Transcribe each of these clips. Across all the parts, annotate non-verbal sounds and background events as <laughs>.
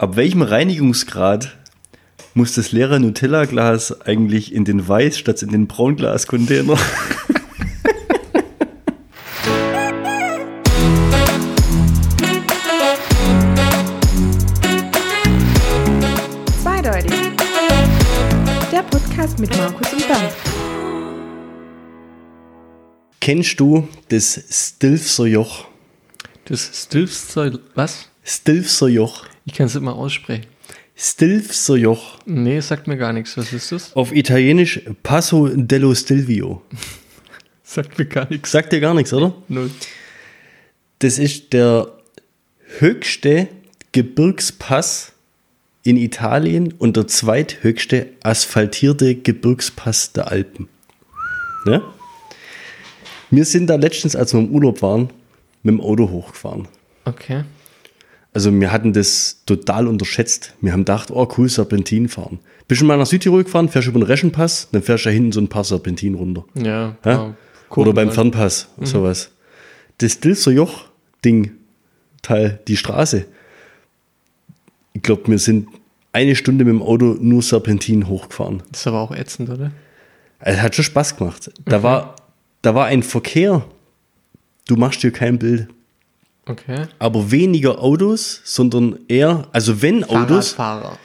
Ab welchem Reinigungsgrad muss das leere Nutella-Glas eigentlich in den Weiß statt in den Braunglas-Container? <laughs> Zweideutig. Der Podcast mit Markus und Bernd. Kennst du das Stilfser Joch? Das Stilfser, was? Stilfser Joch. Ich kann es nicht mal aussprechen. Stilfser Joch. Nee, sagt mir gar nichts. Was ist das? Auf Italienisch Passo dello Stilvio. <laughs> Sagt mir gar nichts. Sagt dir gar nichts, oder? Null. Das ist der höchste Gebirgspass in Italien und der zweithöchste asphaltierte Gebirgspass der Alpen. Ja? Wir sind da letztens, als wir im Urlaub waren, mit dem Auto hochgefahren. Okay. Also wir hatten das total unterschätzt. Wir haben gedacht, oh cool, Serpentin fahren. Bist du mal nach Südtirol gefahren, fährst über den Reschenpass, dann fährst du da hinten so ein paar Serpentin runter. Ja. Ja? ja. Oder beim halt. Fernpass, sowas. Das Dilser Joch-Ding, Teil, die Straße. Ich glaube, wir sind eine Stunde mit dem Auto nur Serpentin hochgefahren. Das ist aber auch ätzend, oder? Es hat schon Spaß gemacht. Da, war, da war ein Verkehr. Du machst dir kein Bild. Okay. Aber weniger Autos, sondern eher, also wenn Autos,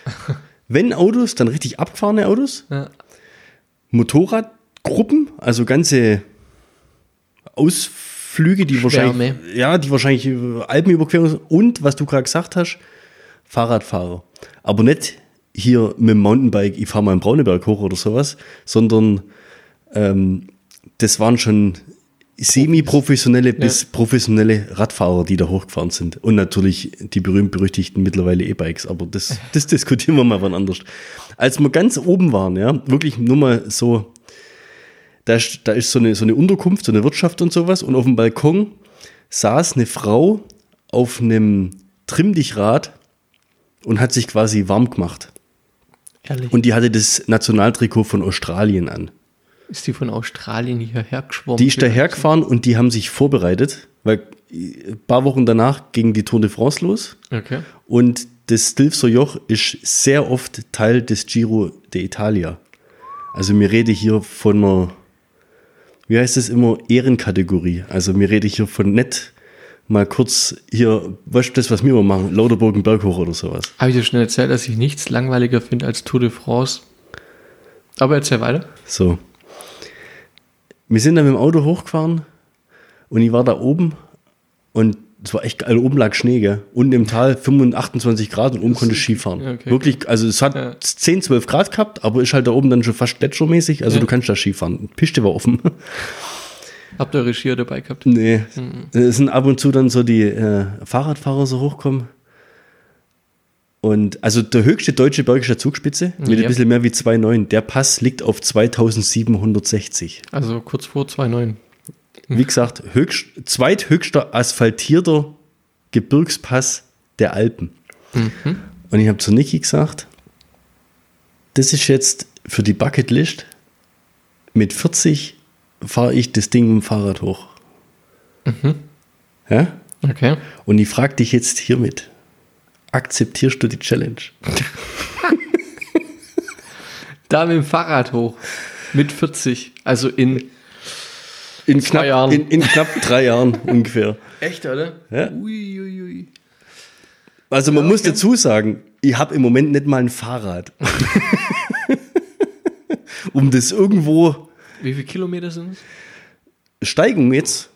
<laughs> wenn Autos, dann richtig abgefahrene Autos. Ja. Motorradgruppen, also ganze Ausflüge, die wahrscheinlich, Schwärme. ja, die wahrscheinlich äh, Alpenüberquerung sind. und was du gerade gesagt hast, Fahrradfahrer. Aber nicht hier mit dem Mountainbike, ich fahre mal in Brauneberg hoch oder sowas, sondern ähm, das waren schon semi-professionelle bis professionelle Radfahrer, die da hochgefahren sind. Und natürlich die berühmt-berüchtigten mittlerweile E-Bikes, aber das, das diskutieren wir mal wann anders. Als wir ganz oben waren, ja, wirklich nur mal so, da ist, da ist so, eine, so eine Unterkunft, so eine Wirtschaft und sowas, und auf dem Balkon saß eine Frau auf einem Trimm-Dich-Rad und hat sich quasi warm gemacht. Ehrlich. Und die hatte das Nationaltrikot von Australien an. Ist die von Australien hierher geschwommen? Die ist dahergefahren und die haben sich vorbereitet, weil ein paar Wochen danach ging die Tour de France los. Okay. Und das Stilfser Joch ist sehr oft Teil des Giro d'Italia. Also mir rede hier von einer, wie heißt es immer, Ehrenkategorie. Also mir rede hier von nett mal kurz hier, weißt du das, was wir immer machen, Lauterburgen Berghoch oder sowas. Habe ich dir schon erzählt, dass ich nichts langweiliger finde als Tour de France? Aber erzähl weiter. So. Wir sind dann mit dem Auto hochgefahren und ich war da oben und es war echt geil. Also oben lag Schnee, gell? Unten im Tal 25, 28 Grad und oben konnte ich Skifahren. okay, Wirklich, also es hat Ja. 10, 12 Grad gehabt, aber ist halt da oben dann schon fast gletschermäßig. Also Ja. du kannst da Skifahren. Piste war offen. <laughs> Habt ihr eure Skier dabei gehabt? nee. Mhm. Es sind ab und zu dann so die äh, Fahrradfahrer so hochkommen. Und also der höchste deutsche Berg ist der Zugspitze mit Ja. ein bisschen mehr wie 2,9. Der Pass liegt auf 2760. Also kurz vor 2,9. Wie gesagt, höchst, zweithöchster asphaltierter Gebirgspass der Alpen. Und ich habe zu Niki gesagt, das ist jetzt für die Bucketlist. Mit 40 fahre ich das Ding mit dem Fahrrad hoch. Ja? Okay. Und ich frage dich jetzt hiermit, akzeptierst du die Challenge? <laughs> Da mit dem Fahrrad hoch. Mit 40. Also in. In Zwei knapp, Jahren. In, in knapp drei Jahren <laughs> ungefähr. Echt, oder? Ja. Ui, ui, ui. Also man muss dazu sagen, ich habe im Moment nicht mal ein Fahrrad. <laughs> um das irgendwo Wie viele Kilometer sind es? Steigung jetzt.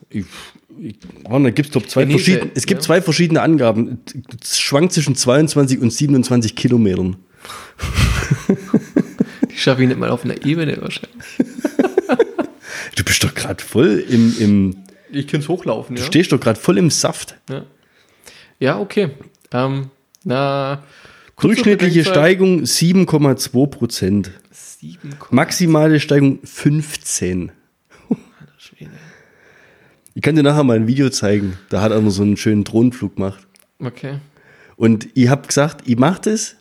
Oh, da gibt's, glaub, zwei Genese, verschiedene, es gibt ja. zwei verschiedene Angaben. Es schwankt zwischen 22 und 27 Kilometern. <laughs> Die schaffe ich nicht mal auf einer Ebene wahrscheinlich. <laughs> Du bist doch gerade voll im, im Ich kann es hochlaufen, ja. du stehst doch gerade voll im Saft. Ja, ja okay. Ähm, na. Durchschnittliche. Steigung 7,2 Prozent. Maximale Steigung 15. Ich kann dir nachher mal ein Video zeigen. Da hat einer so einen schönen Drohnenflug gemacht. Okay. Und ich habe gesagt, ich mache das.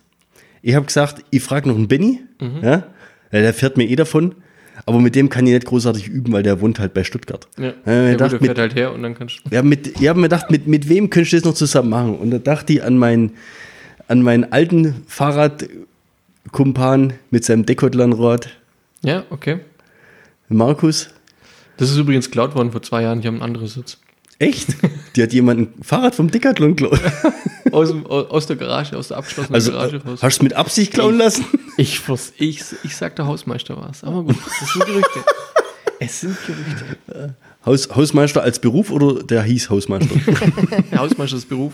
Ich habe gesagt, ich frage noch einen Benny. Ja? Ja, Der fährt mir eh davon. Aber mit dem kann ich nicht großartig üben, weil der wohnt halt bei Stuttgart. Ja, Ja, ich gut, der fährt halt her und dann kannst du. ja, mit, ich habe mir gedacht, mit, mit wem könntest du das noch zusammen machen? Und da dachte ich an meinen an meinen alten Fahrradkumpan mit seinem Decathlon-Rad, Ja, okay. Markus. Das ist übrigens geklaut worden vor zwei Jahren. Ich habe einen anderen Sitz. Echt? Die hat jemand ein Fahrrad vom Decathlon geklaut. <laughs> Aus, dem- aus der Garage, aus der abgeschlossenen Also, Garage äh, raus. hast du es mit Absicht klauen lassen? Ich, ich, ich sag, der Hausmeister war es. Aber gut, das sind Gerüchte. <laughs> es sind Gerüchte. Haus, Hausmeister als Beruf oder der hieß Hausmeister? <laughs> Der Hausmeister ist Beruf.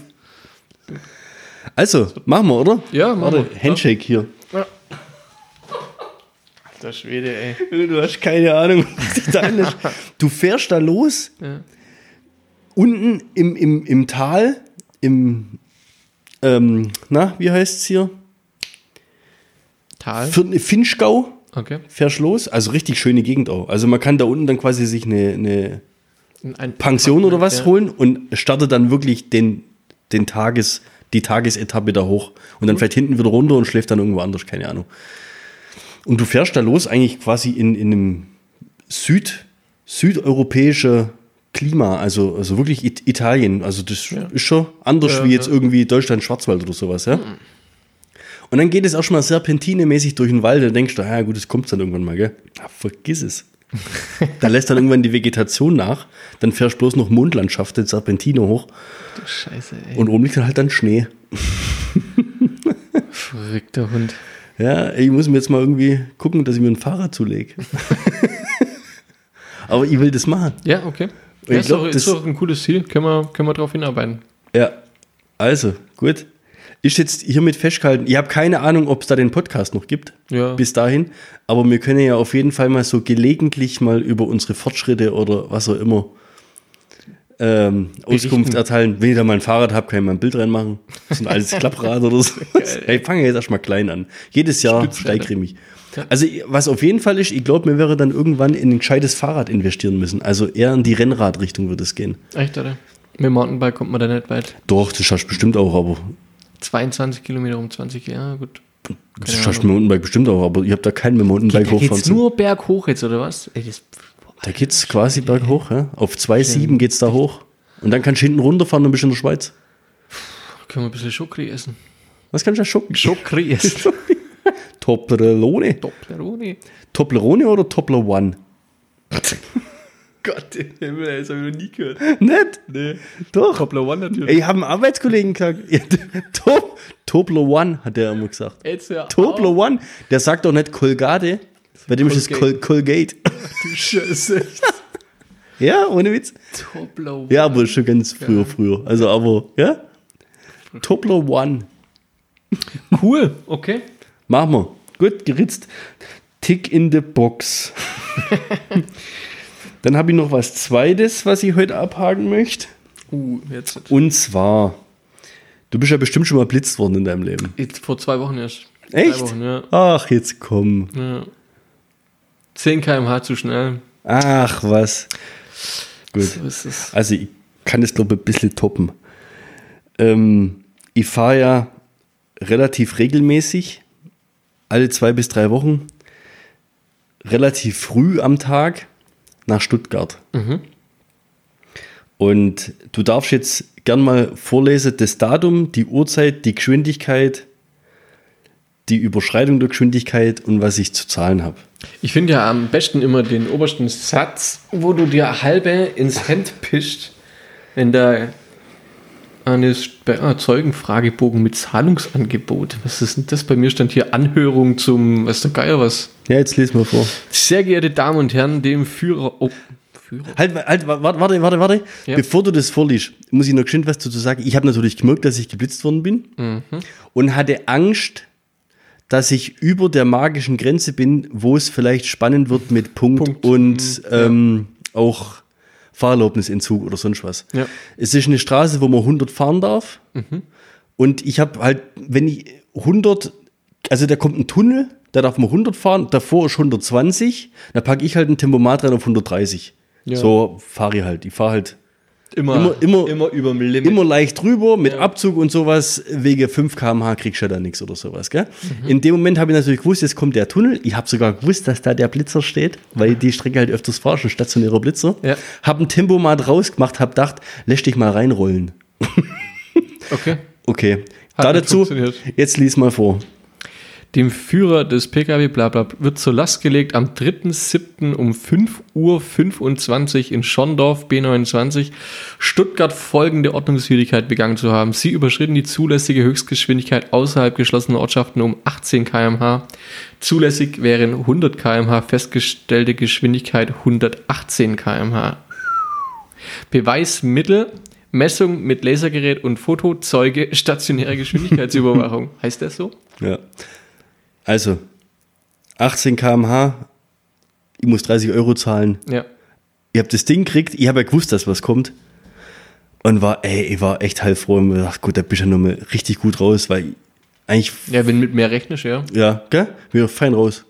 Also, machen wir, oder? Ja, machen Warte, wir. Handshake hier. Der Schwede, ey. <laughs> Du hast keine Ahnung, was dich da anlässt. <laughs> Du fährst da los, Ja. unten im, im, im Tal, im, ähm, na, wie heißt es hier? Tal. Für, Finchgau Okay. fährst los. Also richtig schöne Gegend auch. Also man kann da unten dann quasi sich eine, eine Ein Pension oder was ja. holen und startet dann wirklich den, den Tages, die Tagesetappe da hoch. Und dann fährt hinten wieder runter und schläft dann irgendwo anders, keine Ahnung. Und du fährst da los eigentlich quasi in, in einem Süd, südeuropäische Klima, also, also wirklich It Italien. Also das ist schon anders Ja, wie jetzt ja. irgendwie Deutschland, Schwarzwald oder sowas, ja. Und dann geht es auch schon mal serpentinemäßig durch den Wald. Da denkst du, ja gut, das kommt dann irgendwann mal, gell? Ah, vergiss es. <laughs> da lässt dann irgendwann die Vegetation nach. Dann fährst du bloß noch Mondlandschaft, den Serpentine hoch. Scheiße, ey. Und oben liegt dann halt dann Schnee. Verrückter Hund. Ja, ich muss mir jetzt mal irgendwie gucken, dass ich mir ein Fahrrad zulege. <laughs> Aber ich will das machen. Ja, okay. Ich Ja, ist, glaub, doch, das- ist doch ein cooles Ziel. Können wir, können wir drauf hinarbeiten. Ja, also, gut. Ist jetzt hiermit festgehalten. Ich habe keine Ahnung, ob es da den Podcast noch gibt. Ja. Bis dahin. Aber wir können ja auf jeden Fall mal so gelegentlich mal über unsere Fortschritte oder was auch immer ähm, Auskunft erteilen. Wenn ich da mal ein Fahrrad habe, kann ich mal ein Bild reinmachen. So ein altes Klapprad oder so. hey, fange jetzt erstmal klein an. Jedes Jahr steigere ich mich. Also, was auf jeden Fall ist, ich glaube, mir wäre dann irgendwann in ein gescheites Fahrrad investieren müssen. Also eher in die Rennradrichtung würde es gehen. Echt, oder? Mit dem Mountainbike kommt man da nicht weit. Doch, das schaffst du bestimmt auch, aber 22 Kilometer um 20, ja, gut. Das Keine schaffst du mit dem Mountainbike bestimmt auch, aber ich habe da keinen mit dem Mountainbike hochfahren geht's zu. nur berghoch jetzt, oder was? Ey, das, Da geht's quasi berghoch, ja? Auf 2,7 geht's da hoch. Und dann kannst du hinten runterfahren und bist in der Schweiz. können wir ein bisschen Schokri essen. Was kannst du da schocken? Schokri essen. <laughs> Toblerone. Doppleroni. Toblerone oder Tobler One? Gott, den Himmel, das habe ich noch nie gehört. Nicht? Nee. Doch. Doppler One natürlich. Ey, Ich habe einen Arbeitskollegen gesagt. <laughs> Ja, Tob Tobler One, hat der immer gesagt. Jetzt ja. Tobler One. Der sagt doch nicht Colgate. Bei dem ist es Col Colgate. <laughs> Du Scheiße. Ja, ohne Witz. Doppler One. Ja, aber schon ganz früher, früher. Also, aber, ja? Tobler One. Cool, okay. Machen wir. Gut, geritzt. Tick in the Box. <laughs> Dann habe ich noch was Zweites, was ich heute abhaken möchte. Uh, jetzt. Und zwar, du bist ja bestimmt schon mal blitzt worden in deinem Leben. jetzt vor zwei Wochen erst. Echt? Wochen, ja. Ach, jetzt komm. ja. 10 km/h zu schnell. Ach, was. Gut. So ist es. Also, ich kann das, glaube ich, ein bisschen toppen. Ähm, ich fahre ja relativ regelmäßig, alle zwei bis drei Wochen, relativ früh am Tag nach Stuttgart. Und du darfst jetzt gern mal vorlesen, das Datum, die Uhrzeit, die Geschwindigkeit, die Überschreitung der Geschwindigkeit und was ich zu zahlen habe. Ich finde ja am besten immer den obersten Satz, wo du dir halbe ins Hemd pischt, wenn da eine Zeugenfragebogen mit Zahlungsangebot. Was ist denn das? Bei mir stand hier Anhörung zum, was der Geier was. Ja, jetzt lesen wir vor. Sehr geehrte Damen und Herren, dem Führer. Oh, Führer. Halt, halt, warte, warte, warte, warte. Ja. Bevor du das vorliest, muss ich noch geschwind was dazu sagen. Ich habe natürlich gemerkt, dass ich geblitzt worden bin Mhm. und hatte Angst, dass ich über der magischen Grenze bin, wo es vielleicht spannend wird mit Punkt, Punkt. und Mhm, ja. ähm, auch Fahrerlaubnisentzug oder sonst was. Ja. Es ist eine Straße, wo man 100 fahren darf. Und ich habe halt, wenn ich 100, also da kommt ein Tunnel, da darf man 100 fahren, davor ist 120, da packe ich halt ein Tempomat rein auf 130. Ja. So fahre ich halt. Ich fahre halt Immer, Immer- immer- immer über dem Limit. immer leicht drüber, mit Ja. Abzug und sowas. Wegen 5 km/h kriegst du ja da nichts oder sowas. Gell? Mhm. In dem Moment habe ich natürlich gewusst, jetzt kommt der Tunnel. Ich habe sogar gewusst, dass da der Blitzer steht, weil die Strecke halt öfters fahre, schon stationärer Blitzer. Ja. Habe ein Tempomat rausgemacht, habe gedacht, lässt dich mal reinrollen. Okay. <laughs> Okay, Hat Da dazu, jetzt lies mal vor. Dem Führer des Pkw bla bla wird zur Last gelegt, am 3.7. um 5.25 Uhr in Schorndorf B29 Stuttgart folgende Ordnungswidrigkeit begangen zu haben. Sie überschritten die zulässige Höchstgeschwindigkeit außerhalb geschlossener Ortschaften um 18 km/h. Zulässig wären 100 km/h, festgestellte Geschwindigkeit 118 km/h. Beweismittel, Messung mit Lasergerät und Fotozeuge, stationäre Geschwindigkeitsüberwachung. <laughs> heißt das so? Ja. Also, 18 km/h, ich muss 30 Euro zahlen. Ja. Ich habe das Ding gekriegt, ich habe ja gewusst, dass was kommt. Und war, ey, ich war echt heilfroh und gedacht, gut, da bist du ja nochmal richtig gut raus, weil ich eigentlich, Ja, wenn mit mehr rechnest, ja. ja, gell, wir fein raus.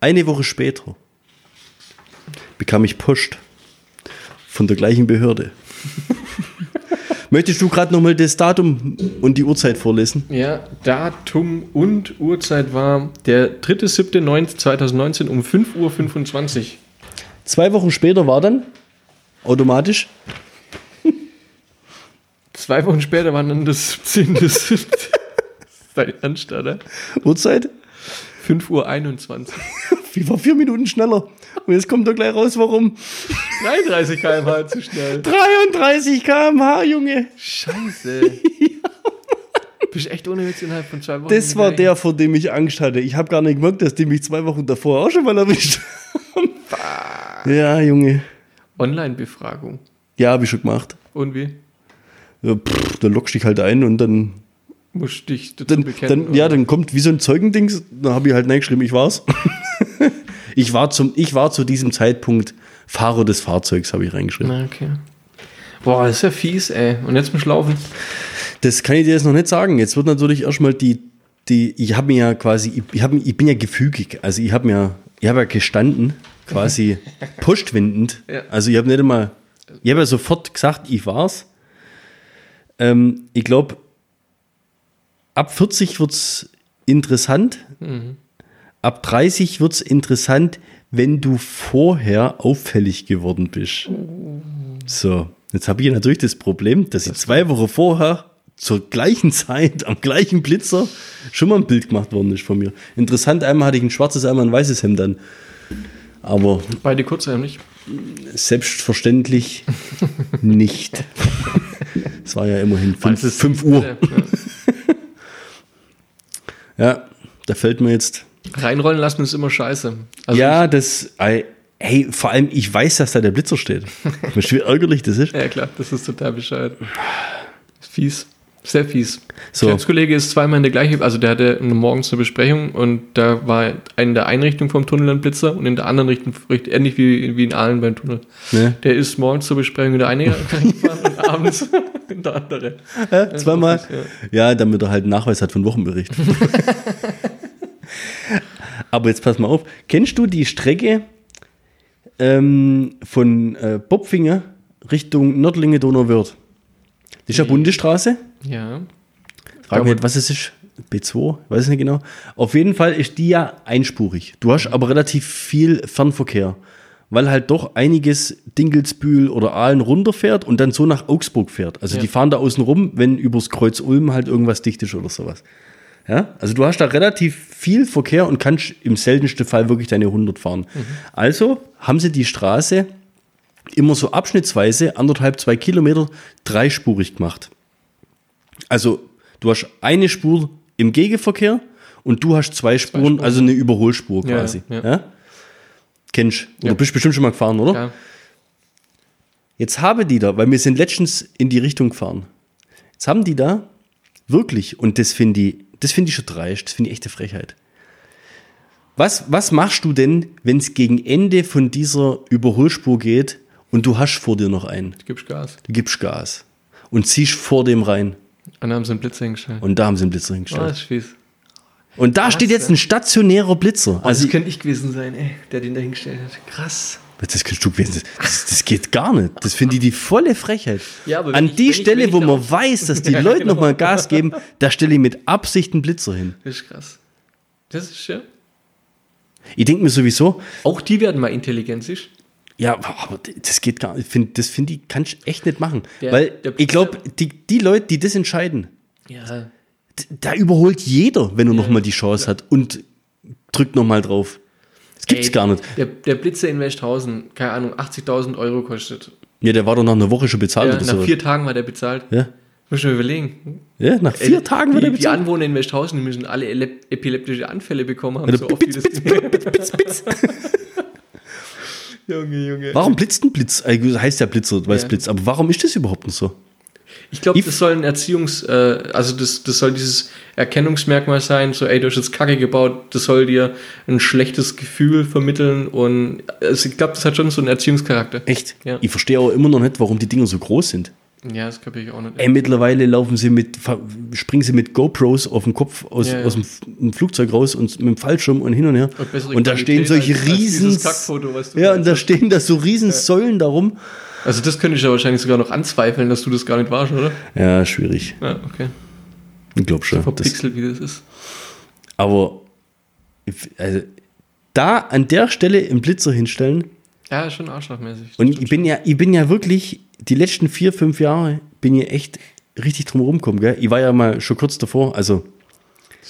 Eine Woche später bekam ich Post von der gleichen Behörde. <laughs> Möchtest du gerade nochmal das Datum und die Uhrzeit vorlesen? Ja, Datum und Uhrzeit war der 3.7.2019 um 5.25 Uhr. Zwei Wochen später war dann automatisch <laughs> Zwei Wochen später war dann das 17.7. Dein <laughs> Ernst, oder? Uhrzeit. 5.21 Uhr. <laughs> Wie war vier Minuten schneller? Und jetzt kommt doch gleich raus, warum. 33 km/h zu schnell. 33 km/h, Junge. Scheiße. <laughs> Bist echt ohne Witz innerhalb von zwei Wochen. Das war der, vor dem ich Angst hatte. Ich habe gar nicht gemerkt, dass die mich zwei Wochen davor auch schon mal erwischt haben. Ja, Junge. Online-Befragung. Ja, habe ich schon gemacht. Und wie? Ja, pff, dann lockst du dich halt ein und dann, Musst dich dazu dann, bekennen. dann ja, dann kommt wie so ein Zeugendings. Da habe ich halt reingeschrieben, ich war's. Ich, war zum, ich war zu diesem Zeitpunkt Fahrer des Fahrzeugs, habe ich reingeschrieben. Na, okay. Boah, das ist ja fies, ey. Und jetzt musst du laufen. Das kann ich dir jetzt noch nicht sagen. Jetzt wird natürlich erstmal die, die ich habe mir ja quasi, ich, ich, hab, ich bin ja gefügig. Also ich habe mir, ich habe ja gestanden, quasi <laughs> postwendend. Ja. Also ich habe nicht einmal, ich habe ja sofort gesagt, ich war's. Ähm, ich glaube, ab 40 wird's interessant. Ab 30 wird's interessant, wenn du vorher auffällig geworden bist. So, jetzt habe ich natürlich das Problem, dass ich zwei Wochen vorher zur gleichen <laughs> Zeit am gleichen Blitzer schon mal ein Bild gemacht worden ist von mir. Interessant, einmal hatte ich ein schwarzes, einmal ein weißes Hemd an. Aber Beide kurzärmlich. selbstverständlich <laughs> nicht. Es war ja immerhin Weil es 5 ist- fünf Uhr. Ja. <laughs> Ja, da fällt mir jetzt. Reinrollen lassen ist immer scheiße. Also ja, das. Hey, vor allem, ich weiß, dass da der Blitzer steht. Weißt <laughs> du, wie ärgerlich das ist? Ja, klar, das ist total bescheuert. Fies. Sehr fies. So. Der Kollege ist zweimal in der gleichen, also der hatte morgens eine Besprechung und da war in der einen Richtung vom Tunnel ein Blitzer und in der anderen Richtung, richt- ähnlich wie, wie in Aalen beim Tunnel. Ne? Der ist morgens zur Besprechung in der eine <laughs> gefahren und abends <laughs> in der andere. Ja, zweimal. Ja. Ja, damit er halt einen Nachweis hat von Wochenbericht. <laughs> Aber jetzt pass mal auf. Kennst du die Strecke ähm, von äh, Bopfinger Richtung Nördlinge Donauwörth? Das ist ja Bundesstraße. Ja. Frag mich was es ist. B2, weiß ich nicht genau. Auf jeden Fall ist die ja einspurig. Du hast aber relativ viel Fernverkehr, weil halt doch einiges Dingelsbühl oder Aalen runterfährt und dann so nach Augsburg fährt. Also Ja. die fahren da außen rum, wenn übers Kreuz Ulm halt irgendwas dicht ist oder sowas. Ja, also du hast da relativ viel Verkehr und kannst im seltensten Fall wirklich deine 100 fahren. Also haben sie die Straße immer so abschnittsweise, anderthalb, zwei Kilometer, dreispurig gemacht. Also du hast eine Spur im Gegenverkehr und du hast zwei Spuren, Spuren. also eine Überholspur Ja, quasi. Ja, ja. Kennst du? Ja. Bist bestimmt schon mal gefahren, oder? Ja. Jetzt haben die da, weil wir sind letztens in die Richtung gefahren. Jetzt haben die da wirklich, und das finde ich, das finde ich schon dreist, das finde ich echte Frechheit. Was, was machst du denn, wenn es gegen Ende von dieser Überholspur geht und du hast vor dir noch einen? Gibst Gas. Du gibst Gas und ziehst vor dem rein. Und dann haben sie einen Blitzer hingestellt. Und da haben sie einen Blitzer Oh, hingestellt. das ist fies. Und da steht jetzt ein stationärer Blitzer. Also, Also, das könnte ich gewesen sein, ey, der den da hingestellt hat. Krass. Das kannst du gewesen. Das, das geht gar nicht. Das finde ich die volle Frechheit. Ja, An ich- die Stelle, wo man weiß, dass die <laughs> Ja, Leute genau. noch mal Gas geben, da stelle ich mit Absicht einen Blitzer hin. Das ist krass. Das ist ja. Ich denke mir sowieso, Auch die werden mal intelligent, siehst ja, aber das geht gar nicht. Das finde ich, kannst du echt nicht machen. Der- Weil der ich glaube, die, die Leute, die das entscheiden, Ja. Da überholt jeder, wenn er noch mal die Chance hat und drückt noch mal drauf. Das gibt's Ey, gar nicht. Der, der Blitzer in Westhausen, keine Ahnung, 80.000 Euro kostet. Ja, der war doch nach einer Woche schon bezahlt Ja, nach so. vier Tagen war der bezahlt. Ja? Muss ich mir überlegen. ja, nach vier Ey, Tagen die, wird er Die bezahlt. Anwohner in Westhausen die müssen alle epileptische Anfälle bekommen haben. Oder so oft das Blitz, Blitz, Blitz, Blitz. <laughs> <laughs> Junge, Junge. Warum blitzt ein Blitz? Also heißt ja Blitzer, weil es Ja. blitzt. Aber warum ist das überhaupt nicht so? Ich glaube, das soll ein Erziehungs-, äh, also das, das soll dieses Erkennungsmerkmal sein, so, ey, du hast jetzt Kacke gebaut, das soll dir ein schlechtes Gefühl vermitteln und also ich glaube, das hat schon so einen Erziehungscharakter. Echt? Ja. Ich verstehe auch immer noch nicht, warum die Dinger so groß sind. Ja, das kapiere ich auch nicht. Ey, mittlerweile laufen sie mit, springen sie mit GoPros auf dem Kopf aus, Ja, ja. aus dem, Flugzeug raus und mit dem Fallschirm und hin und her. Und Und da stehen solche als- riesen. Kackfoto, ja, und da stehen da so riesen Säulen darum. Also das könnte ich ja wahrscheinlich sogar noch anzweifeln, dass du das gar nicht warst, oder? Ja, schwierig. Ja, okay. Ich glaube schon. Das, Verpixelt, wie das ist. aber also, da an der Stelle einen Blitzer hinstellen. Ja, schon arschlochmäßig. Das Und ich bin ja, ich bin ja wirklich, die letzten vier, fünf Jahre bin ich echt richtig drum rumgekommen, gell? Ich war ja mal schon kurz davor, also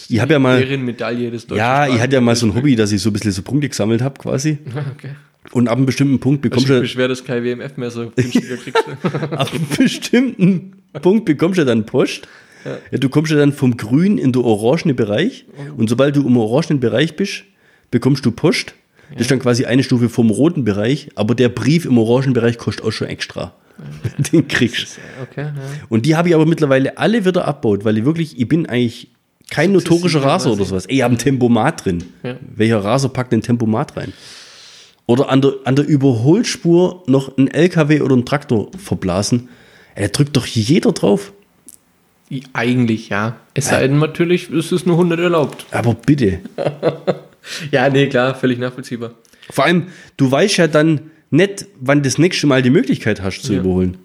ich habe ja mal, Ehrenmedaille des deutschen ja, ich hatte ja mal so ein. Hobby, dass ich so ein bisschen so Punkte gesammelt habe quasi. <laughs> Okay. Und ab einem bestimmten Punkt bekommst Ich du, beschwer, dass kein WMF mehr so günstiger <laughs> kriegst. ab einem bestimmten Punkt bekommst du dann Post. Ja. du kommst ja dann vom grünen in den orangenen Bereich. Und sobald du im orangenen Bereich bist, bekommst du Post. Das ist dann quasi eine Stufe vom roten Bereich, aber der Brief im orangen Bereich kostet auch schon extra. <laughs> Den kriegst okay, ja. Und die habe ich aber mittlerweile alle wieder abbaut, weil ich wirklich, ich bin eigentlich kein notorischer Raser oder sowas. Ey, ich habe ein Tempomat drin. Ja. Welcher Raser packt ein Tempomat rein? Oder an der, an der Überholspur noch ein LKW oder ein Traktor verblasen. Da drückt doch jeder drauf. Eigentlich ja. Es sei denn natürlich, es ist nur 100 erlaubt. <laughs> Aber bitte. Ja, nee, klar, völlig nachvollziehbar. Vor allem, du weißt ja dann nicht, wann das nächste Mal die Möglichkeit hast zu Ja. überholen.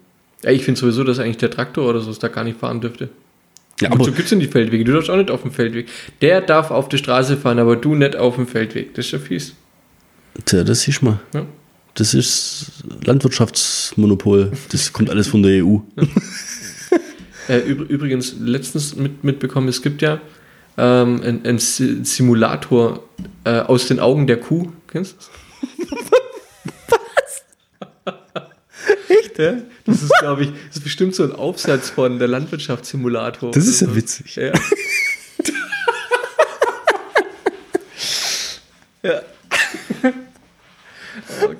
Ja, ich finde sowieso, dass eigentlich der Traktor oder so da gar nicht fahren dürfte. Ja, Aber so gibt es die Feldwege. Du darfst auch nicht auf dem Feldweg. Der darf auf der Straße fahren, aber du nicht auf dem Feldweg. Das ist ja fies. Tja, das ist mal. Ja. Das ist Landwirtschaftsmonopol. Das kommt alles von der EU. <laughs> Äh, üb übrigens, letztens mit, mitbekommen, es gibt ja ähm, einen, einen Si- Simulator äh, aus den Augen der Kuh. Kennst du das? <laughs> Was? Echt? <laughs> Ja? Das ist, glaube ich, das ist bestimmt so ein Aufsatz von der Landwirtschaftssimulator. Das ist ja witzig. Ja. ja.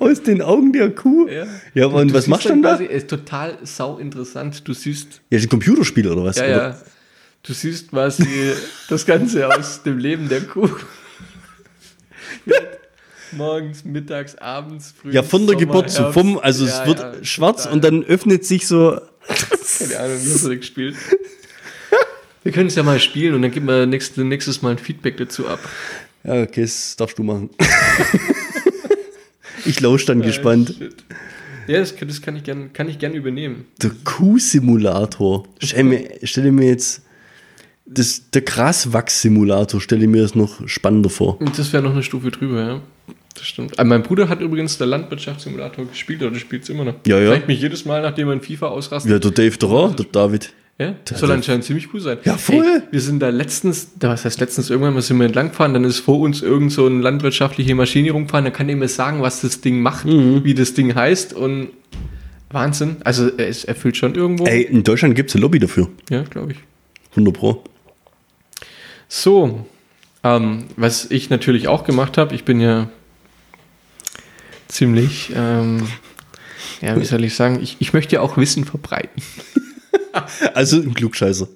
Aus den Augen der Kuh? Ja, Ja, und was machst du dann da? Ist total sau interessant. Du siehst Ja, ist ein Computerspiel oder was? Ja, Oder? ja. Du siehst quasi <laughs> das Ganze aus dem Leben der Kuh. <laughs> Morgens, mittags, abends, früh. Ja, von der Geburt zu vom, also es wird schwarz und dann öffnet sich so. <laughs> Keine Ahnung, wie hast du das gespielt? Wir können es ja mal spielen und dann geben wir nächstes, nächstes Mal ein Feedback dazu ab. Ja, okay, das darfst du machen. Ich lausche dann gespannt. Shit. Ja, das, kann- das kann ich gern, kann ich gern übernehmen. Der Kuhsimulator. Stell mir, stelle mir jetzt. Das, der Graswachs-Simulator stelle ich mir das noch spannender vor. Das wäre noch eine Stufe drüber, ja. Das stimmt. Aber mein Bruder hat übrigens der Landwirtschaftssimulator gespielt oder spielt es immer noch. Ja, ja. Zeigt mich jedes Mal, nachdem er in FIFA ausrastet. Ja, der Dave doch auch, der David. Ja, das soll anscheinend ziemlich cool sein. Ja, voll. Ey, wir sind da letztens, da was heißt letztens, irgendwann mal sind wir entlang gefahren, dann ist vor uns irgend so eine landwirtschaftliche Maschine rumgefahren, da kann er mir sagen, was das Ding macht, Mhm. wie das Ding heißt und Wahnsinn. Also es erfüllt schon irgendwo. Ey, in Deutschland gibt es eine Lobby dafür. Ja, glaube ich. 100 Pro. So, ähm, was ich natürlich auch gemacht habe, ich bin ja ziemlich, ähm, ja, wie soll ich sagen, ich, ich möchte ja auch Wissen verbreiten. <laughs> Also ein Klugscheißer.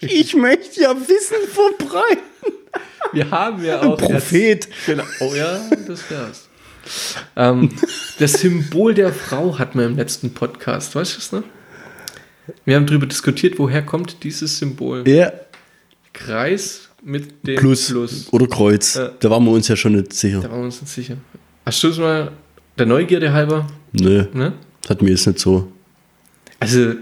ich möchte ja Wissen verbreiten. Wir haben ja Ein auch Prophet. Jetzt, genau. Oh ja, das wär's. ähm, das Symbol der Frau hatten wir im letzten Podcast, weißt du das noch? Wir haben darüber diskutiert, woher kommt dieses Symbol. Ja. Kreis mit dem Plus, Plus. oder Kreuz. Ja. Da waren wir uns ja schon nicht sicher. Da waren wir uns nicht sicher. Hast du es mal der Neugierde halber? Nö, Ne? das hat mir jetzt nicht so. Also,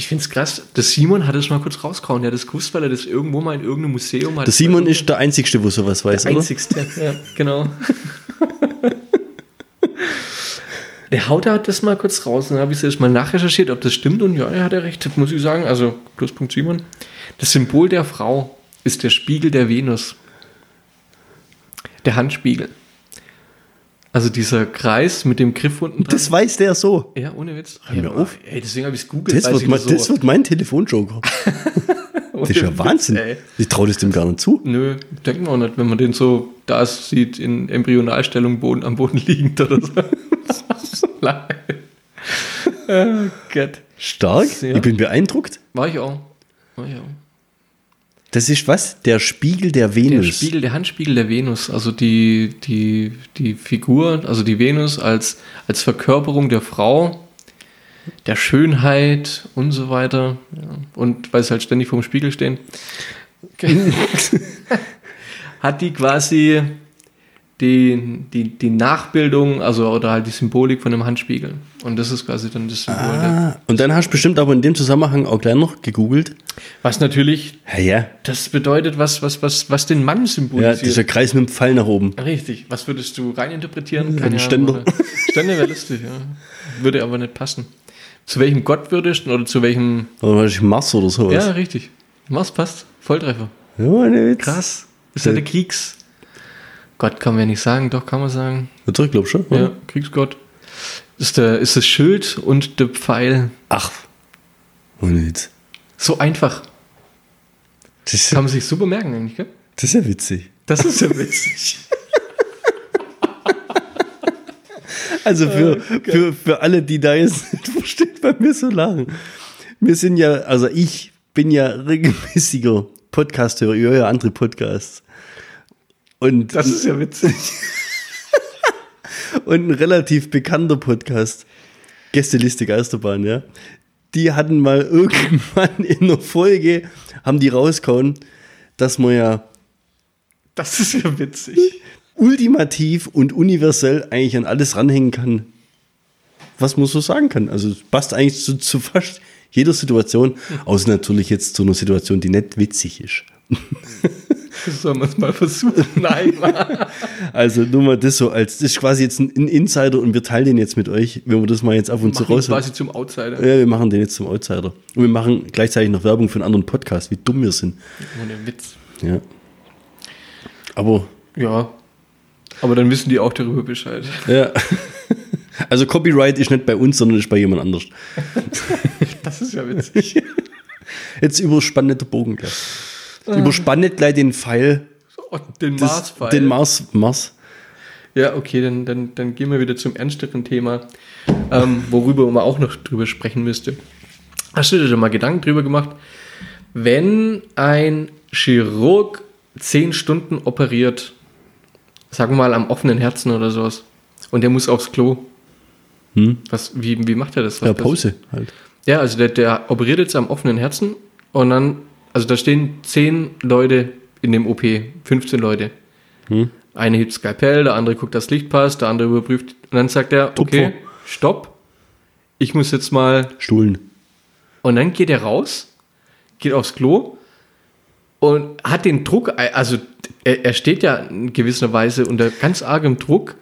ich finde es krass. Der Simon hat es mal kurz rausgehauen. Der hat das gewusst, weil er das irgendwo mal in irgendeinem Museum hat. Der Simon ist der Einzigste, wo sowas weiß, der oder? einzigste. Ja, genau. Der haut da das mal kurz raus. Dann habe ich es mal nachrecherchiert, ob das stimmt. Und ja, er hat ja recht, muss ich sagen. Also, Pluspunkt Simon. Das Symbol der Frau ist der Spiegel der Venus. Der Handspiegel. Also dieser Kreis mit dem Griff unten dran. Das weiß der so. ja, ohne Witz. Hör mir auf. Ey, deswegen habe ich es googelt. Das wird, mein, so. das wird mein Telefonjoker. <laughs> Das ist ja Wahnsinn. ey. Ich traue das dem gar nicht zu. Nö, denken wir auch nicht, wenn man den so da sieht, in Embryonalstellung Boden, am Boden liegend oder so. <laughs> Oh Gott. Stark. Ja. Ich bin beeindruckt. War ich auch. War ich auch. Das ist was? Der Spiegel der Der Venus. Spiegel, der Handspiegel der Venus, also die, die, die Figur, also die Venus als, als Verkörperung der Frau, der Schönheit und so weiter. Ja. Und weil sie halt ständig vorm Spiegel stehen, <laughs> hat die quasi die, die, die Nachbildung, also oder halt die Symbolik von einem Handspiegel. Und das ist quasi dann das Symbol. Ah, und dann hast du bestimmt aber in dem Zusammenhang auch gleich noch gegoogelt. was natürlich, Ja, ja. das bedeutet, was, was, was, was den Mann Ja, symbolisiert. dieser Kreis mit dem Pfeil nach oben. Richtig. Was würdest du reininterpretieren? Ein Keine Ständer. Ahnung, oder? Ständer wäre lustig, ja. Würde aber nicht passen. Zu welchem Gott würdest du oder zu welchem. Oder wahrscheinlich Mars oder sowas. Ja, richtig. Mars passt. Volltreffer. ja ohne Witz. Krass. Ist ja der Kriegs. Gott kann man ja nicht sagen, doch kann man sagen. Ja, doch, ich glaube schon. Ja? Kriegsgott. Ist, der, ist das Schild und der Pfeil. Ach. Ohne Witz. So einfach. Das Kann man sich super merken eigentlich, gell? das ist ja witzig. Das ist ja <laughs> witzig. Also für, Oh für, für alle, die da jetzt <laughs> nicht verstehen, bei mir so lachen. Wir sind ja, also ich bin ja regelmäßiger Podcast-Hörer, ich höre ja andere Podcasts. Und, Das ist ja witzig. <laughs> und ein relativ bekannter Podcast, Gästeliste Geisterbahn, ja. Die hatten mal <laughs> irgendwann in einer Folge, haben die rausgehauen, dass man ja Das ist ja witzig. ultimativ und universell eigentlich an alles ranhängen kann, was man so sagen kann. Also es passt eigentlich zu, zu fast jeder Situation, außer natürlich jetzt zu einer Situation, die nicht witzig ist. <laughs> <laughs> Sollen wir es mal versuchen? <laughs> Nein. Also nur mal das so als, das ist quasi jetzt ein Insider und wir teilen den jetzt mit euch, wenn wir das mal jetzt ab und zu raus. quasi zum Outsider. Ja, wir machen den jetzt zum Outsider. Und wir machen gleichzeitig noch Werbung für einen anderen Podcast, wie dumm wir sind. Ohne Witz. Ja. Aber, Ja. Aber dann wissen die auch darüber Bescheid. ja. Also Copyright ist nicht bei uns, sondern ist bei jemand anders. <laughs> Das ist ja witzig. Jetzt überspann nicht der Bogen gleich. Überspann nicht gleich den Pfeil. Oh, den Marspfeil. Den Mars. Mars. Ja, okay, dann, dann, dann gehen wir wieder zum ernsteren Thema, ähm, worüber man auch noch drüber sprechen müsste. Hast du dir da mal Gedanken drüber gemacht, wenn ein Chirurg zehn Stunden operiert, sagen wir mal am offenen Herzen oder sowas, und der muss aufs Klo, was, wie, wie macht er das? Was Ja? Pause halt. Ja, also der, der operiert jetzt am offenen Herzen und dann, also da stehen zehn Leute in dem OP, 15 Leute. Eine hebt Skalpell, der andere guckt, dass das Licht passt, der andere überprüft und dann sagt er, okay, Tupfer. stopp, ich muss jetzt mal Stuhlen. und dann geht er raus, geht aufs Klo und hat den Druck, also er, er steht ja in gewisser Weise unter ganz argem Druck,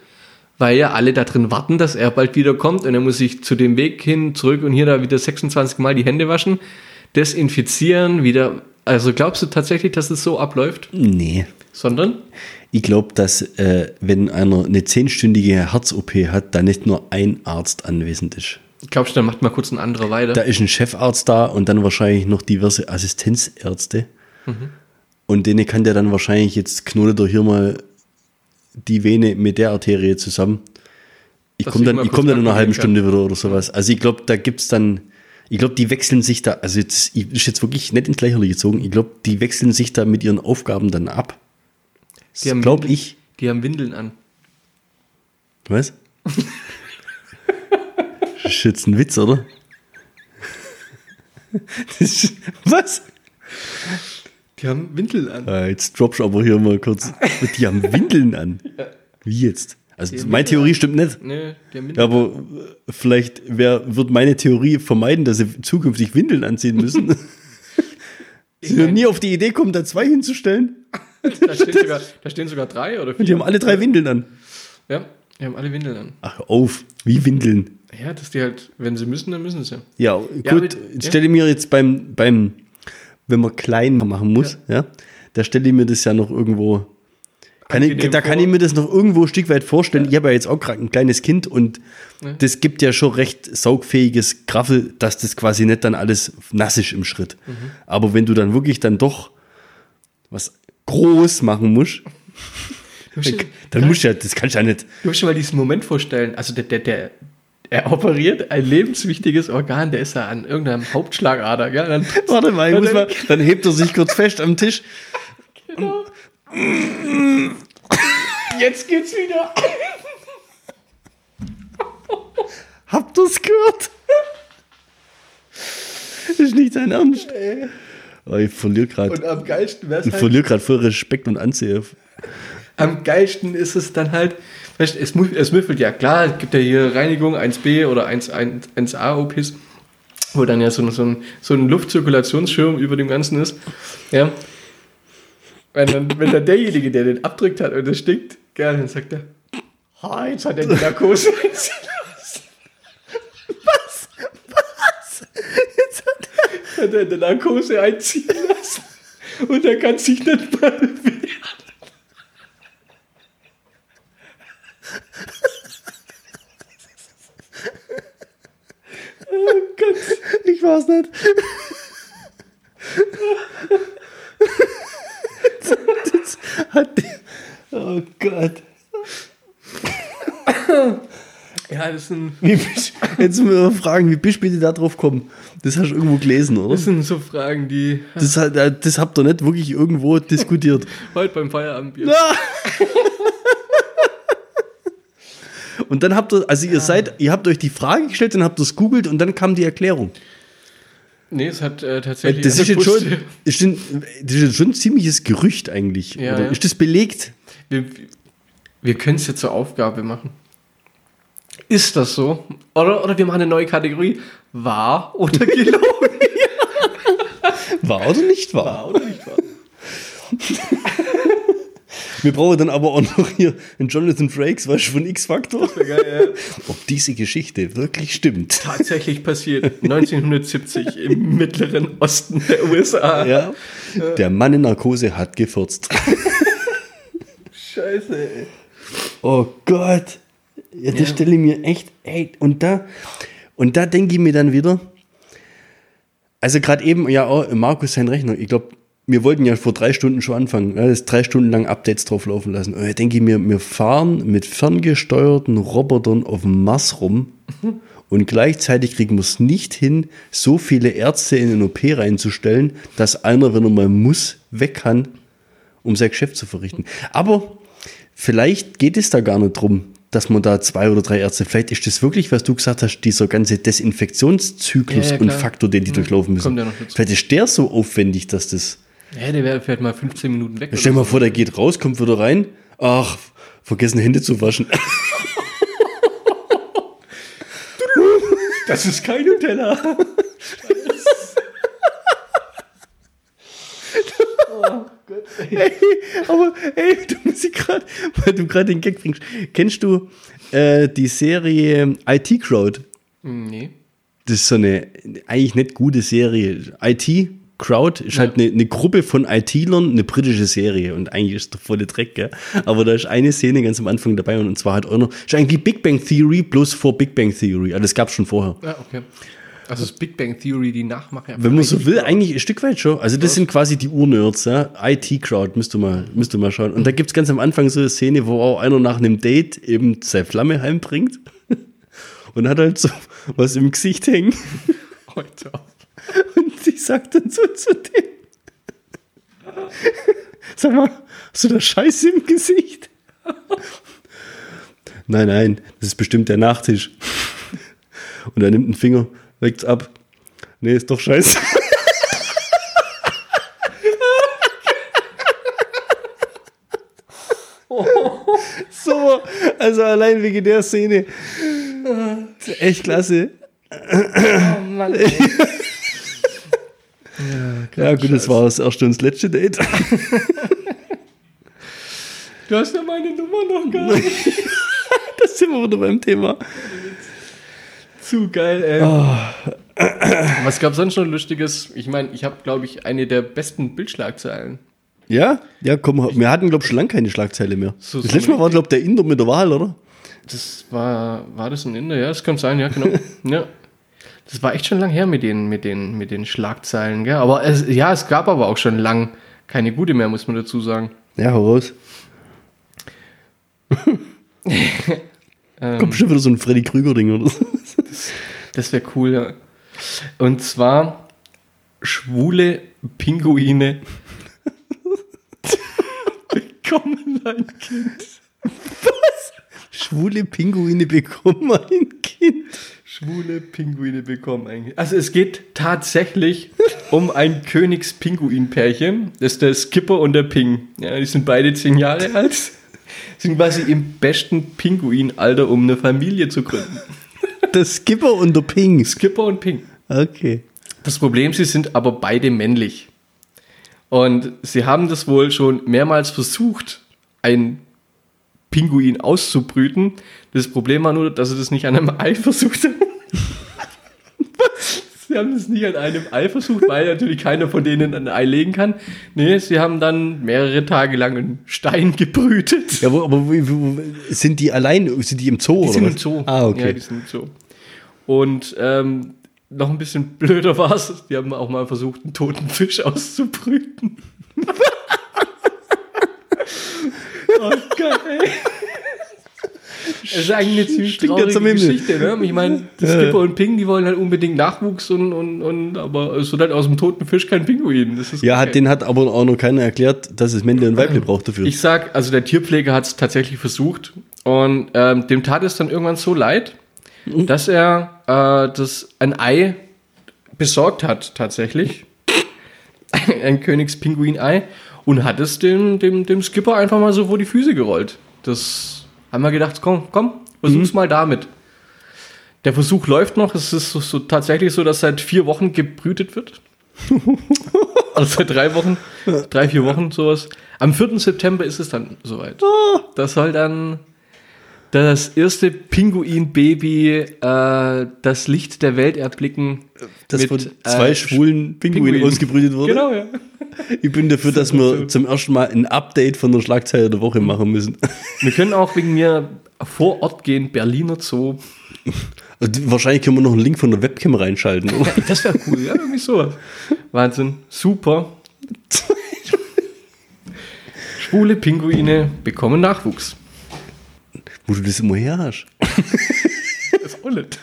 weil ja alle da drin warten, dass er bald wieder kommt und er muss sich zu dem Weg hin, zurück und hier da wieder 26 Mal die Hände waschen, desinfizieren, wieder. Also glaubst du tatsächlich, dass es so abläuft? Nee. Sondern? Ich glaube, dass äh, wenn einer eine zehnstündige Herz-OP hat, da nicht nur ein Arzt anwesend ist. Glaubst du, dann macht mal kurz ein anderer weiter? Da ist ein Chefarzt da und dann wahrscheinlich noch diverse Assistenzärzte. Und denen kann der dann wahrscheinlich jetzt knotet er hier mal die Vene mit der Arterie zusammen. Ich komme dann, ich komm dann in einer halben abklären Stunde wieder oder sowas. Also ich glaube, da gibt's dann, ich glaube, die wechseln sich da, also jetzt ich, ist jetzt wirklich nicht ins Lächerliche gezogen, ich glaube, die wechseln sich da mit ihren Aufgaben dann ab. Haben Glaube ich. Die haben Windeln an. Was? das ist jetzt ein Witz, oder? Das ist, was? Die haben Windeln an. Ah, jetzt droppst du aber hier mal kurz. Die haben Windeln an. Wie jetzt? Also Die meine Theorie stimmt nicht. Nee, die haben Ja, aber vielleicht wer, wird meine Theorie vermeiden, dass sie zukünftig Windeln anziehen müssen. <laughs> sie werden nie auf die Idee kommen, da zwei hinzustellen. <laughs> Da stehen, sogar, <laughs> da stehen sogar drei oder vier. Und die haben alle drei Windeln an. Ja, Die haben alle Windeln an. Ach, auf, wie Windeln. Ja, dass die halt, wenn sie müssen, dann müssen sie. Ja, gut, aber- ja. stelle ich mir jetzt beim, beim, wenn man klein machen muss, ja, da stelle ich mir das ja noch irgendwo, kann ich, da kann ich mir das noch irgendwo ein Stück weit vorstellen. Ich habe ja jetzt auch gerade ein kleines Kind und Ja. das gibt ja schon recht saugfähiges Graffel, dass das quasi nicht dann alles nass ist im Schritt. Mhm. Aber wenn du dann wirklich dann doch was groß machen musst, <laughs> dann musst du ja, das kannst du ja nicht. du musst dir mal diesen Moment vorstellen. Also der, der, der, er operiert ein lebenswichtiges Organ, der ist ja an irgendeinem Hauptschlagader. Gell? Dann, <laughs> Warte mal, ich Und muss dann- mal, dann hebt er sich kurz fest am Tisch. <laughs> Jetzt geht's wieder. Habt ihr's gehört? Das ist nicht dein Ernst. Oh, ich verliere gerade. Und am geilsten wäre Ich verliere gerade voll Respekt und Ansehen. Am geilsten ist es dann halt, weißt, es, es müffelt ja klar, es gibt ja hier Reinigung 1b oder 1, 1, 1a OPs, wo dann ja so, ein- so, ein, so ein Luftzirkulationsschirm über dem Ganzen ist. Ja. Wenn dann, wenn dann derjenige, der den abdrückt hat und das stinkt, gell, dann sagt er, ha, jetzt hat er die Narkose einziehen lassen. Was? Was? Jetzt hat er, hat er die Narkose einziehen lassen. Und er kann sich nicht mal wehren. Oh Gott. Ich weiß nicht. <laughs> Hat oh Gott. Ja, das sind, Wie bist, jetzt müssen wir fragen, wie bist du bitte da drauf gekommen? Das hast du irgendwo gelesen, oder? das sind so Fragen, die Das, hat- äh, das habt ihr nicht wirklich irgendwo diskutiert. <laughs> heute beim Feierabendbier. Und dann habt ihr, also ihr seid, ihr habt euch die Frage gestellt, dann habt ihr es googelt und dann kam die Erklärung. Nee, es hat äh, tatsächlich. Das ist, jetzt schon, ist, denn, das ist schon ein ziemliches Gerücht eigentlich. Ja, oder ja. Ist das belegt? Wir, wir können es jetzt zur Aufgabe machen. Ist das so? Oder, oder wir machen eine neue Kategorie. Wahr oder gelogen? <laughs> Wahr oder nicht wahr? Wahr oder nicht wahr? <laughs> Wir brauchen dann aber auch noch hier einen Jonathan Frakes, weißt du, von X-Factor. Ja. <laughs> Ob diese Geschichte wirklich stimmt. Tatsächlich passiert <laughs> 1970 im mittleren Osten der USA. Ja. Der Mann in Narkose hat gefurzt. <laughs> Scheiße, ey. Oh Gott. Ja, das Ja. stelle ich mir echt, ey, und da, und da denke ich mir dann wieder, also gerade eben, ja, auch Markus sein Rechner, ich glaube, wir wollten ja vor drei Stunden schon anfangen, ja, das drei Stunden lang Updates drauf laufen lassen. Und da denke ich mir, wir fahren mit ferngesteuerten Robotern auf dem Mars rum <laughs> und gleichzeitig kriegen wir es nicht hin, so viele Ärzte in den OP reinzustellen, dass einer, wenn er mal muss, weg kann, um sein Geschäft zu verrichten. Aber vielleicht geht es da gar nicht drum, dass man da zwei oder drei Ärzte, vielleicht ist das wirklich, was du gesagt hast, dieser ganze Desinfektionszyklus Ja, ja, und. Faktor, den die durchlaufen müssen. Vielleicht ist der so aufwendig, dass das. Ja, der wäre vielleicht mal 15 Minuten weg. Stell dir mal vor, der geht raus, kommt wieder rein. Ach, vergessen Hände zu waschen. Das ist kein Nutella. Ey, aber ey, du musst gerade, weil du gerade den Gag bringst. Kennst du äh, die Serie IT Crowd? Nee. Das ist so eine eigentlich nicht gute Serie. IT Crowd ist halt eine, eine Gruppe von IT-Lern, eine britische Serie und eigentlich ist der volle Dreck, gell? Aber da ist eine Szene ganz am Anfang dabei und, und zwar hat noch, ist eigentlich Big Bang Theory bloß vor Big Bang Theory. Also das gab es schon vorher. Ja, okay. Also das Big Bang Theory, die Nachmache. Wenn man so will, eigentlich ein Stück weit schon. Also das sind quasi die Urnerds, ja. IT-Crowd, müsst du mal, müsst du mal schauen. Und da gibt's ganz am Anfang so eine Szene, wo auch einer nach einem Date eben seine Flamme heimbringt <laughs> und hat halt so was im Gesicht hängen. Heute auf. Und sie sagt dann so zu dem, sag mal, hast du da Scheiße im Gesicht? nein, nein, das ist bestimmt der Nachtisch. Und er nimmt einen Finger, leckt's ab. Nee, ist doch scheiße. so, also allein wegen der Szene. Echt klasse. Oh Mann, ey. Ja, gut, das war das erste und das letzte Date. <laughs> Du hast ja meine Nummer noch gar nicht. <laughs> Das sind wir wieder beim Thema. Zu geil, ey. Oh. <clears throat> Was gab sonst noch Lustiges? Ich meine, ich habe, glaube ich, eine der besten Bildschlagzeilen. Ja? Ja, komm, wir hatten, glaube ich, schon lange keine Schlagzeile mehr. So- das letzte Mal war, glaube ich, der Inder mit der Wahl, oder? Das war, war das ein Inder? Ja, das kann sein, ja, genau. <laughs> ja. Das war echt schon lang her mit den, mit den, mit den Schlagzeilen, gell? Aber es, ja, es gab aber auch schon lang keine gute mehr, muss man dazu sagen. Ja, hau raus. <laughs> Ähm, Kommt bestimmt wieder so ein Freddy Krüger-Ding oder so. Das wäre cool, ja. Und zwar schwule Pinguine bekommen ein Kind. Schwule Pinguine bekommen ein Kind. Schwule Pinguine bekommen Kind. Also es geht tatsächlich <laughs> um ein Königspinguin-Pärchen. Das ist der Skipper und der Ping. Ja, die sind beide zehn Jahre <laughs> alt. Sind quasi im besten Pinguinalter, um eine Familie zu gründen. Der Skipper und der Ping. Skipper und Ping. Okay. Das Problem, sie sind aber beide männlich. Und sie haben das wohl schon mehrmals versucht, ein Pinguin auszubrüten. Das Problem war nur, dass sie das nicht an einem Ei versucht haben. Sie haben es nicht an einem Ei versucht, weil natürlich keiner von denen ein Ei legen kann. Nee, sie haben dann mehrere Tage lang einen Stein gebrütet. Ja, wo, aber wo, wo, sind die allein, sind die im Zoo Die sind im Zoo. Ah, okay. Ja, die sind im Zoo. Und ähm, noch ein bisschen blöder war es, die haben auch mal versucht, einen toten Fisch auszubrüten. <laughs> oh Gott, ey. Es ist eigentlich eine ziemlich traurige. Geschichte, ne? Ich meine, <laughs> die. Skipper und Ping, die wollen halt unbedingt Nachwuchs und, und, und aber es wird halt aus dem toten Fisch kein Pinguin. Das ja, hat, den hat aber auch noch keiner erklärt, dass es Männle und Weibli braucht dafür. Ich sag, also der Tierpfleger hat es tatsächlich versucht und ähm, dem tat es dann irgendwann so leid, dass er äh, das ein Ei besorgt hat tatsächlich, <laughs> ein Königspinguin-Ei und hat es dem, dem, dem Skipper einfach mal so vor die Füße gerollt. Das haben wir gedacht, komm, komm, versuch's mal damit. Der Versuch läuft noch. Es ist so, so tatsächlich so, dass seit vier Wochen gebrütet wird. <laughs> also seit drei Wochen, drei, vier Wochen sowas. Am 4. September ist es dann soweit. Das soll dann das erste Pinguin-Baby äh, das Licht der Welt erblicken. dass mit, von zwei äh, schwulen Pinguinen Pinguinen. ausgebrütet wurde. Genau, ja. Ich bin dafür, <laughs> dass wir zum ersten Mal ein Update von der Schlagzeile der Woche machen müssen. <laughs> Wir können auch wegen mir vor Ort gehen, Berliner Zoo. <laughs> Und wahrscheinlich können wir noch einen Link von der Webcam reinschalten. Oder? Das wäre cool, ja, irgendwie sowas. Wahnsinn, super. Schwule Pinguine bekommen Nachwuchs. Wo du das immer her hast. <laughs> Das ist auch nicht.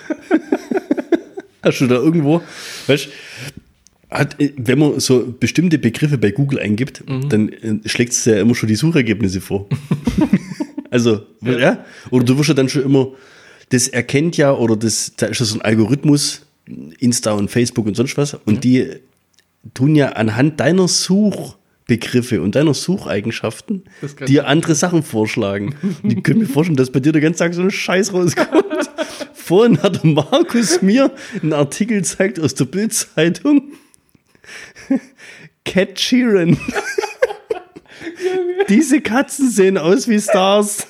Hast du da irgendwo, weißt hat, äh, wenn man so bestimmte Begriffe bei Google eingibt, dann äh, schlägt es ja immer schon die Suchergebnisse vor. <laughs> also, ja. Oder du wirst ja dann schon immer, das erkennt ja, oder das, da ist ja so ein Algorithmus, Insta und Facebook und sonst was, und die tun ja anhand deiner Suchbegriffe und deiner Sucheigenschaften dir andere Sachen vorschlagen. <laughs> Und ich könnte mir vorstellen, dass bei dir den ganzen Tag so ein Scheiß rauskommt. Vorhin hat der Markus mir einen Artikel gezeigt aus der Bild-Zeitung. <laughs> Cat Sheeran. <laughs> Diese Katzen sehen aus wie Stars.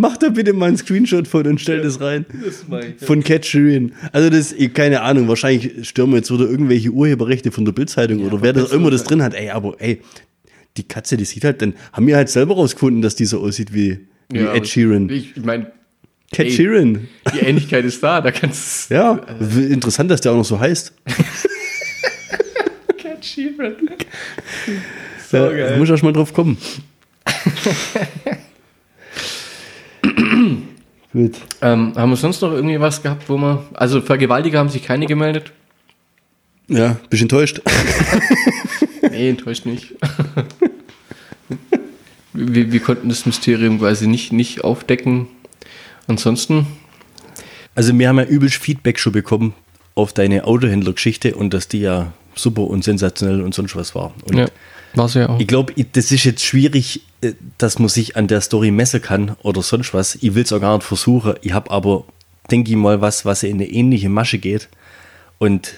Mach da bitte mal einen Screenshot von und stell das rein. Das ich. Von Cat Sheeran. Also das, ich- keine Ahnung, wahrscheinlich stürmen jetzt wieder irgendwelche Urheberrechte von der Bildzeitung oder wer das du immer das drin hat. Ey, aber ey, die Katze, die sieht halt, dann haben wir halt selber rausgefunden, dass die so aussieht wie, wie Ja, Ed Sheeran. Ich meine, Cat ey. Sheeran. die Ähnlichkeit ist da, da kannst Ja, w- interessant, dass der auch noch so heißt. <laughs> Cat Sheeran. So Da geil. muss ich erst mal drauf kommen. <laughs> Gut. Ähm, haben wir sonst noch irgendwie was gehabt, wo wir. Also Vergewaltiger haben sich keine gemeldet. Ja, bist enttäuscht. <laughs> Nee, enttäuscht nicht. <laughs> wir, wir konnten das Mysterium quasi nicht, nicht aufdecken. Ansonsten, Also wir haben ja übelst Feedback schon bekommen auf deine Autohändler-Geschichte und dass die ja super und sensationell und sonst was war. Und war sie ja auch. Ich glaube, das ist jetzt schwierig, dass man sich an der Story messen kann oder sonst was. Ich will es auch gar nicht versuchen. Ich habe aber, denke ich mal, was, was in eine ähnliche Masche geht und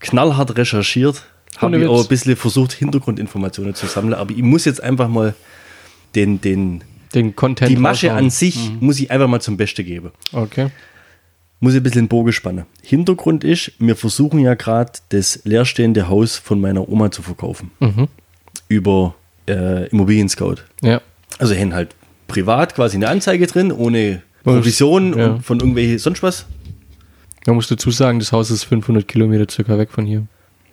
knallhart recherchiert habe ich auch ein bisschen versucht, Hintergrundinformationen zu sammeln, aber ich muss jetzt einfach mal den, den, Den Content. die Masche raushauen. an sich, muss ich einfach mal zum Beste geben. Okay. Muss ich ein bisschen den Bogen spannen. Hintergrund ist, wir versuchen ja gerade das leerstehende Haus von meiner Oma zu verkaufen. Mhm. Über äh, Immobilien Scout. Ja. Also haben halt privat quasi eine Anzeige drin, ohne Provision Ja. und von irgendwelche sonst was. Man muss dazu sagen, das Haus ist 500 Kilometer circa weg von hier.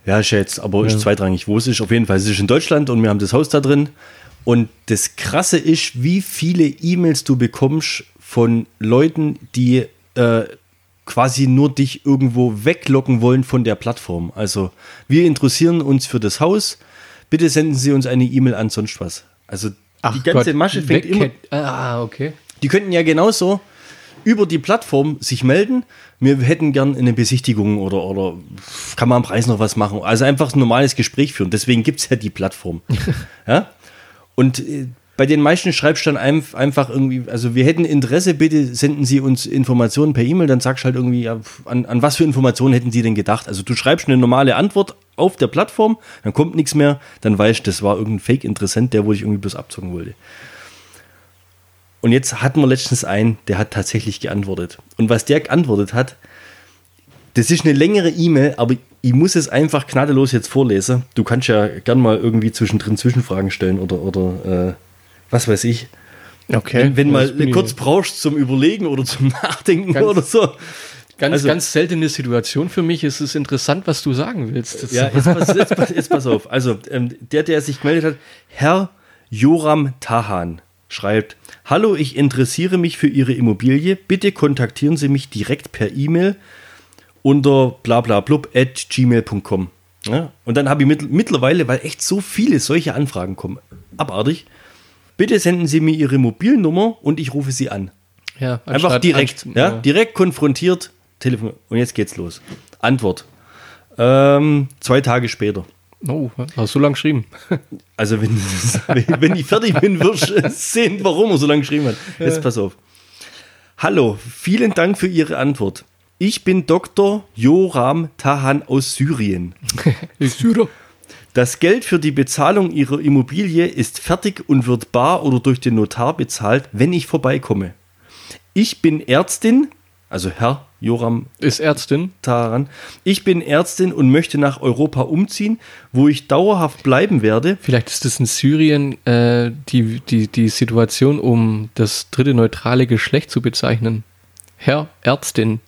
Ja, ist jetzt, aber Ja. ist zweitrangig, wo es ist. Auf jeden Fall, es ist in Deutschland und wir haben das Haus da drin. Und das Krasse ist, wie viele E-Mails du bekommst von Leuten, die äh, quasi nur dich irgendwo weglocken wollen von der Plattform. Also, wir interessieren uns für das Haus. Bitte senden Sie uns eine E-Mail an sonst was. Also, die ganze Masche fängt immer. Ah, okay. Die könnten ja genauso über die Plattform sich melden. Wir hätten gern eine Besichtigung oder, oder kann man am Preis noch was machen. Also einfach ein normales Gespräch führen. Deswegen gibt es ja die Plattform. <laughs> ja? Und äh, bei den meisten schreibst du dann einf- einfach irgendwie, also wir hätten Interesse, bitte senden Sie uns Informationen per E-Mail, dann sagst du halt irgendwie, an, an was für Informationen hätten Sie denn gedacht? Also du schreibst eine normale Antwort auf der Plattform, dann kommt nichts mehr, dann weißt du, das war irgendein Fake-Interessent, der, wo ich irgendwie bloß abzocken wollte. Und jetzt hatten wir letztens einen, der hat tatsächlich geantwortet. Und was der geantwortet hat, das ist eine längere E-Mail, aber ich muss es einfach gnadenlos jetzt vorlesen. Du kannst ja gern mal irgendwie zwischendrin Zwischenfragen stellen oder, oder äh, was weiß ich. Okay. Wenn, wenn mal kurz brauchst zum Überlegen oder zum <laughs> Nachdenken Ganz- oder so. Ganz, also- ganz seltene Situation für mich. Es ist interessant, was du sagen willst. Ja, jetzt pass, jetzt, <laughs> pass, jetzt pass auf. Also, ähm, der, der sich gemeldet hat, Herr Joram Tahan schreibt: Hallo, ich interessiere mich für Ihre Immobilie. Bitte kontaktieren Sie mich direkt per E-Mail unter blablablub at gmail.com. Ja, und dann habe ich mittl mittlerweile, weil echt so viele solche Anfragen kommen, abartig. Bitte senden Sie mir Ihre Mobilnummer und ich rufe Sie an. ja, Einfach direkt, anst- ja, direkt konfrontiert, Telefon. Und jetzt geht's los. Antwort. Ähm, zwei Tage später. Oh, hast du lang geschrieben? <laughs> Also wenn, <laughs> wenn- ich fertig bin, wirst du sehen, warum er so lange geschrieben hat. Jetzt pass auf. Hallo, vielen Dank für Ihre Antwort. Ich bin Dr. Joram Tahan aus Syrien. <laughs> Ich Syrer. Das Geld für die Bezahlung Ihrer Immobilie ist fertig und wird bar oder durch den Notar bezahlt, wenn ich vorbeikomme. Ich bin Ärztin, also Herr Joram Ist Ärztin. daran. Ich bin Ärztin und möchte nach Europa umziehen, wo ich dauerhaft bleiben werde. Vielleicht ist es in Syrien äh, die, die, die Situation, um das dritte neutrale Geschlecht zu bezeichnen. Herr Ärztin.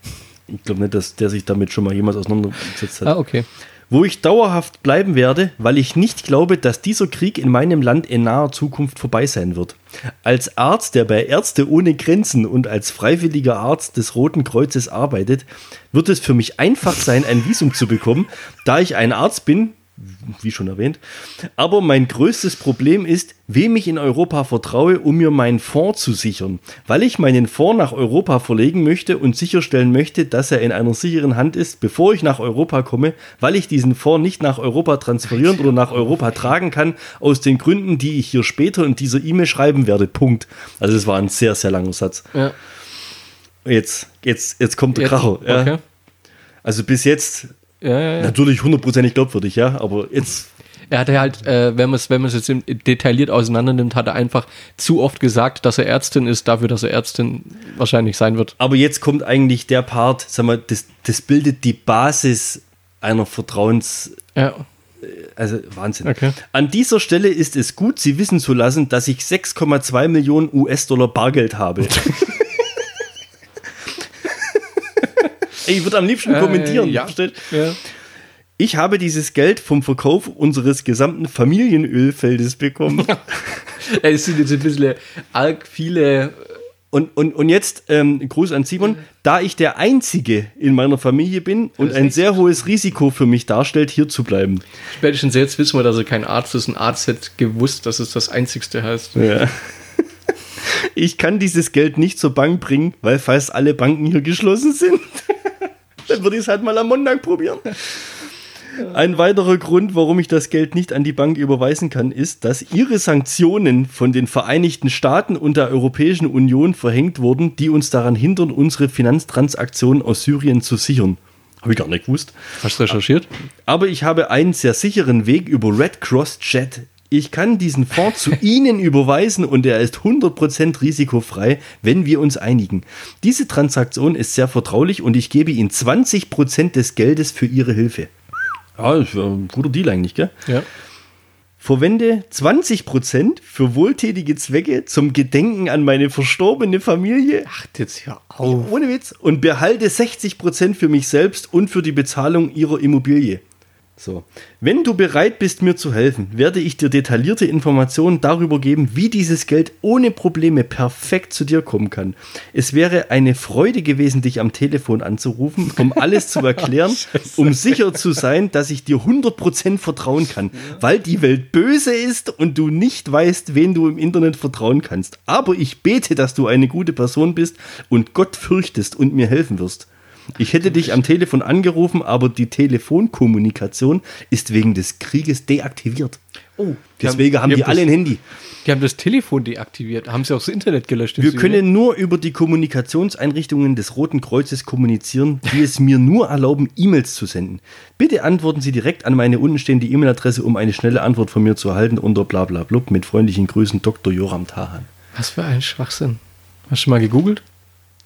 Ich glaube nicht, dass der sich damit schon mal jemals auseinandergesetzt hat. Ah, okay. Wo ich dauerhaft bleiben werde, weil ich nicht glaube, dass dieser Krieg in meinem Land in naher Zukunft vorbei sein wird. Als Arzt, der bei Ärzte ohne Grenzen und als freiwilliger Arzt des Roten Kreuzes arbeitet, wird es für mich einfach sein, ein Visum zu bekommen, da ich ein Arzt bin, wie schon erwähnt. Aber mein größtes Problem ist, wem ich in Europa vertraue, um mir meinen Fonds zu sichern. Weil ich meinen Fonds nach Europa verlegen möchte und sicherstellen möchte, dass er in einer sicheren Hand ist, bevor ich nach Europa komme, weil ich diesen Fonds nicht nach Europa transferieren oder nach Europa tragen kann, aus den Gründen, die ich hier später in dieser E-Mail schreiben werde. Punkt. Also das war ein sehr, sehr langer Satz. Ja. Jetzt, jetzt, jetzt kommt der Jetzt, Kracher. Ja. okay. Also bis jetzt Ja, ja, ja. natürlich hundertprozentig glaubwürdig, ja, aber jetzt Er hatte halt, äh, wenn man es wenn man es jetzt detailliert auseinander nimmt, hat er einfach zu oft gesagt, dass er Ärztin ist, dafür, dass er Ärztin wahrscheinlich sein wird. Aber jetzt kommt eigentlich der Part, sag mal, das, das bildet die Basis einer Vertrauens, Ja. also Wahnsinn. Okay. An dieser Stelle ist es gut, Sie wissen zu lassen, dass ich 6,2 Millionen US-Dollar Bargeld habe. <laughs> Ey, ich würde am liebsten kommentieren. Äh, ja. versteht? ja. Ich habe dieses Geld vom Verkauf unseres gesamten Familienölfeldes bekommen. <laughs> Es sind jetzt ein bisschen arg viele. Und, und, und jetzt ähm, Gruß an Simon. Da ich der Einzige in meiner Familie bin und ein sehr hohes Risiko für mich darstellt, hier zu bleiben. Spätestens jetzt wissen wir, dass er kein Arzt ist. Ein Arzt hätte gewusst, dass es das Einzigste heißt. Ja. <laughs> Ich kann dieses Geld nicht zur Bank bringen, weil fast alle Banken hier geschlossen sind. <laughs> Dann würde ich es halt mal am Montag probieren. Ein weiterer Grund, warum ich das Geld nicht an die Bank überweisen kann, ist, dass ihre Sanktionen von den Vereinigten Staaten und der Europäischen Union verhängt wurden, die uns daran hindern, unsere Finanztransaktionen aus Syrien zu sichern. Habe ich gar nicht gewusst. Hast du recherchiert? Aber ich habe einen sehr sicheren Weg über Red Cross Chat. Ich kann diesen Fonds zu <laughs> Ihnen überweisen und er ist 100% risikofrei, wenn wir uns einigen. Diese Transaktion ist sehr vertraulich und ich gebe Ihnen 20% des Geldes für Ihre Hilfe. Ja, das ist ein guter Deal eigentlich, gell? Ja. Verwende 20% für wohltätige Zwecke zum Gedenken an meine verstorbene Familie. Ach, jetzt hör auf. Ohne Witz. Und behalte 60% für mich selbst und für die Bezahlung ihrer Immobilie. So. Wenn du bereit bist, mir zu helfen, werde ich dir detaillierte Informationen darüber geben, wie dieses Geld ohne Probleme perfekt zu dir kommen kann. Es wäre eine Freude gewesen, dich am Telefon anzurufen, um alles zu <laughs> erklären, um sicher zu sein, dass ich dir 100% vertrauen kann, weil die Welt böse ist und du nicht weißt, wen du im Internet vertrauen kannst. Aber ich bete, dass du eine gute Person bist und Gott fürchtest und mir helfen wirst. Ich hätte dich am Telefon angerufen, aber die Telefonkommunikation ist wegen des Krieges deaktiviert. Oh, Deswegen haben die alle ein Handy. Die haben das Telefon deaktiviert. Haben sie auch das Internet gelöscht? Wir können nur über die Kommunikationseinrichtungen des Roten Kreuzes kommunizieren, die es mir nur erlauben, E-Mails zu senden. Bitte antworten Sie direkt an meine untenstehende E-Mail-Adresse, um eine schnelle Antwort von mir zu erhalten unter blablablub mit freundlichen Grüßen Dr. Joram Tahan. Was für ein Schwachsinn. Hast du mal gegoogelt?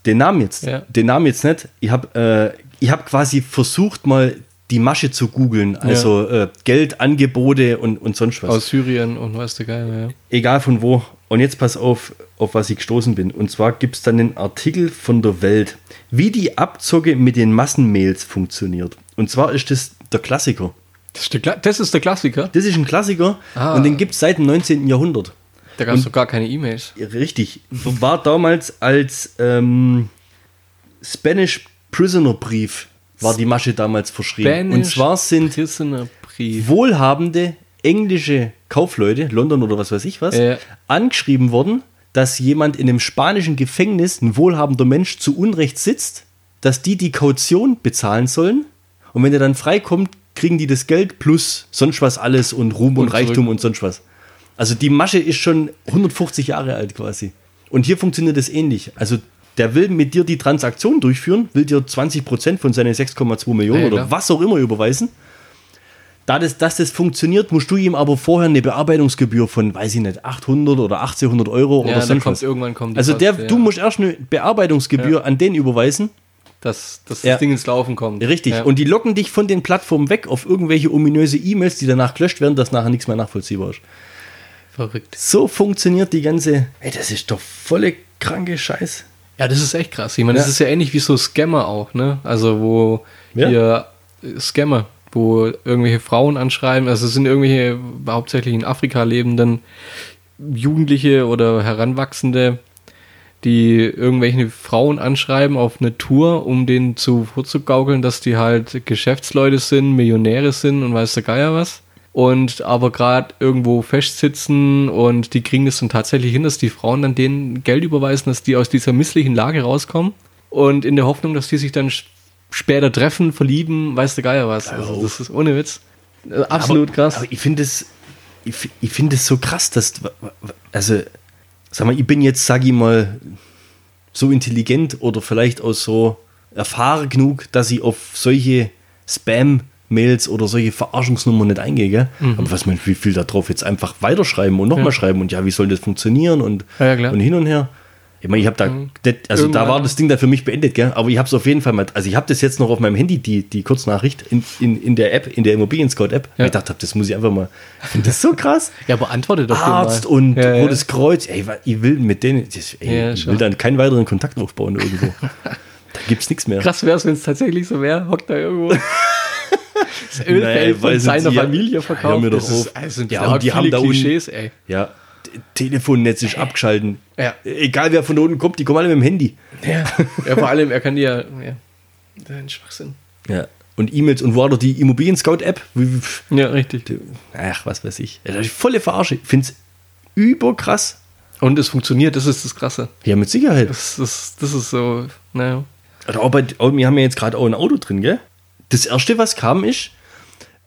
Den Namen jetzt, Ja. den Namen jetzt nicht. Ich habe äh, ich hab quasi versucht, mal die Masche zu googeln. Also äh, Geldangebote und, und sonst was. Aus Syrien und weißt du geil, ja. Egal von wo. Und jetzt pass auf, auf was ich gestoßen bin. Und zwar gibt es dann einen Artikel von der Welt, wie die Abzocke mit den Massenmails funktioniert. Und zwar ist das der Klassiker. Das ist der, Kla das ist der Klassiker. Das ist ein Klassiker Ah. und den gibt es seit dem 19. Jahrhundert. Da gab es doch gar keine E-Mails. Richtig. War damals als ähm, Spanish Prisoner Brief war die Masche damals verschrieben. und zwar sind wohlhabende englische Kaufleute, London oder was weiß ich was, Ja. angeschrieben worden, dass jemand in einem spanischen Gefängnis, ein wohlhabender Mensch, zu Unrecht sitzt, dass die die Kaution bezahlen sollen. Und wenn er dann freikommt, kriegen die das Geld plus sonst was alles und Ruhm und, Und zurück. Reichtum und sonst was. Also die Masche ist schon 150 Jahre alt quasi. Und hier funktioniert es ähnlich. Also der will mit dir die Transaktion durchführen, will dir 20% von seinen 6,2 Millionen Ja, oder klar. was auch immer überweisen. Da das, dass das funktioniert, musst du ihm aber vorher eine Bearbeitungsgebühr von, weiß ich nicht, 800 oder 1800 Euro Ja, oder sonst kommt was. irgendwann kommt Also der, Kost, du ja. musst erst eine Bearbeitungsgebühr an den überweisen. dass, dass das Ding ins Laufen kommt. Richtig. Und die locken dich von den Plattformen weg auf irgendwelche ominöse E-Mails, die danach gelöscht werden, dass nachher nichts mehr nachvollziehbar ist. Verrückt. So funktioniert die ganze. Ey, das ist doch volle kranke Scheiß. Ja, das ist echt krass. Ich meine, das Ja. ist ja ähnlich wie so Scammer auch, ne? Also wo Ja. hier äh, Scammer, wo irgendwelche Frauen anschreiben, also es sind irgendwelche hauptsächlich in Afrika lebenden Jugendliche oder Heranwachsende, die irgendwelche Frauen anschreiben auf eine Tour, um denen zu vorzugaukeln, dass die halt Geschäftsleute sind, Millionäre sind und weiß der Geier was. Und aber gerade irgendwo festsitzen und die kriegen es dann tatsächlich hin, dass die Frauen dann denen Geld überweisen, dass die aus dieser misslichen Lage rauskommen. Und in der Hoffnung, dass die sich dann später treffen, verlieben, weiß der Geier was. Also das ist ohne Witz. Äh, Absolut aber, krass. Aber ich finde es ich, ich finde es so krass, dass also sag mal, ich bin jetzt sag ich mal so intelligent oder vielleicht auch so erfahren genug, dass ich auf solche Spam Mails oder solche Verarschungsnummern nicht eingehe, gell? aber was man wie viel da drauf jetzt einfach weiterschreiben und nochmal Mhm. Ja. schreiben und ja, wie soll das funktionieren und, Ja, ja, und hin und her. Ich meine, ich habe da, Mhm. das, also da Irgendwann- war das Ding dann für mich beendet, gell? aber ich habe es auf jeden Fall mal, also ich habe das jetzt noch auf meinem Handy, die, die Kurznachricht in, in, in der App, in der Immobilien Scout App. Ja. Ich dachte, das muss ich einfach mal, ich finde das so krass. <laughs> Ja, aber antworte doch Arzt und ja, ja. Rotes Kreuz, ey, ich will mit denen, ey, Ja, ich will dann keinen weiteren Kontakt aufbauen irgendwo. <laughs> da gibt's nichts mehr. Krass wäre es, wenn es tatsächlich so wäre, hockt da irgendwo. <laughs> Das Ölfeld von weiß seiner ja. Familie Ja, verkauft. doch Das ist- also sind Ja, ja, und die haben da Klischees, ey. Ja, Telefonnetz ist abgeschalten. Ja. Egal wer von unten kommt, die kommen alle mit dem Handy. Ja. ja, vor allem, er kann dir ja. ja. Das ist ein Schwachsinn. Ja. Und E-Mails und wo hat er die Immobilien Scout App? Wie- wie- Ja, richtig. Ach, was weiß ich. Ja, das ist volle Verarsche. Ich find's überkrass. Und es funktioniert, das ist das Krasse. Ja, mit Sicherheit. Das, das, das ist so, naja. Auch, wir haben ja jetzt gerade auch ein Auto drin, gell? Das erste, was kam, ist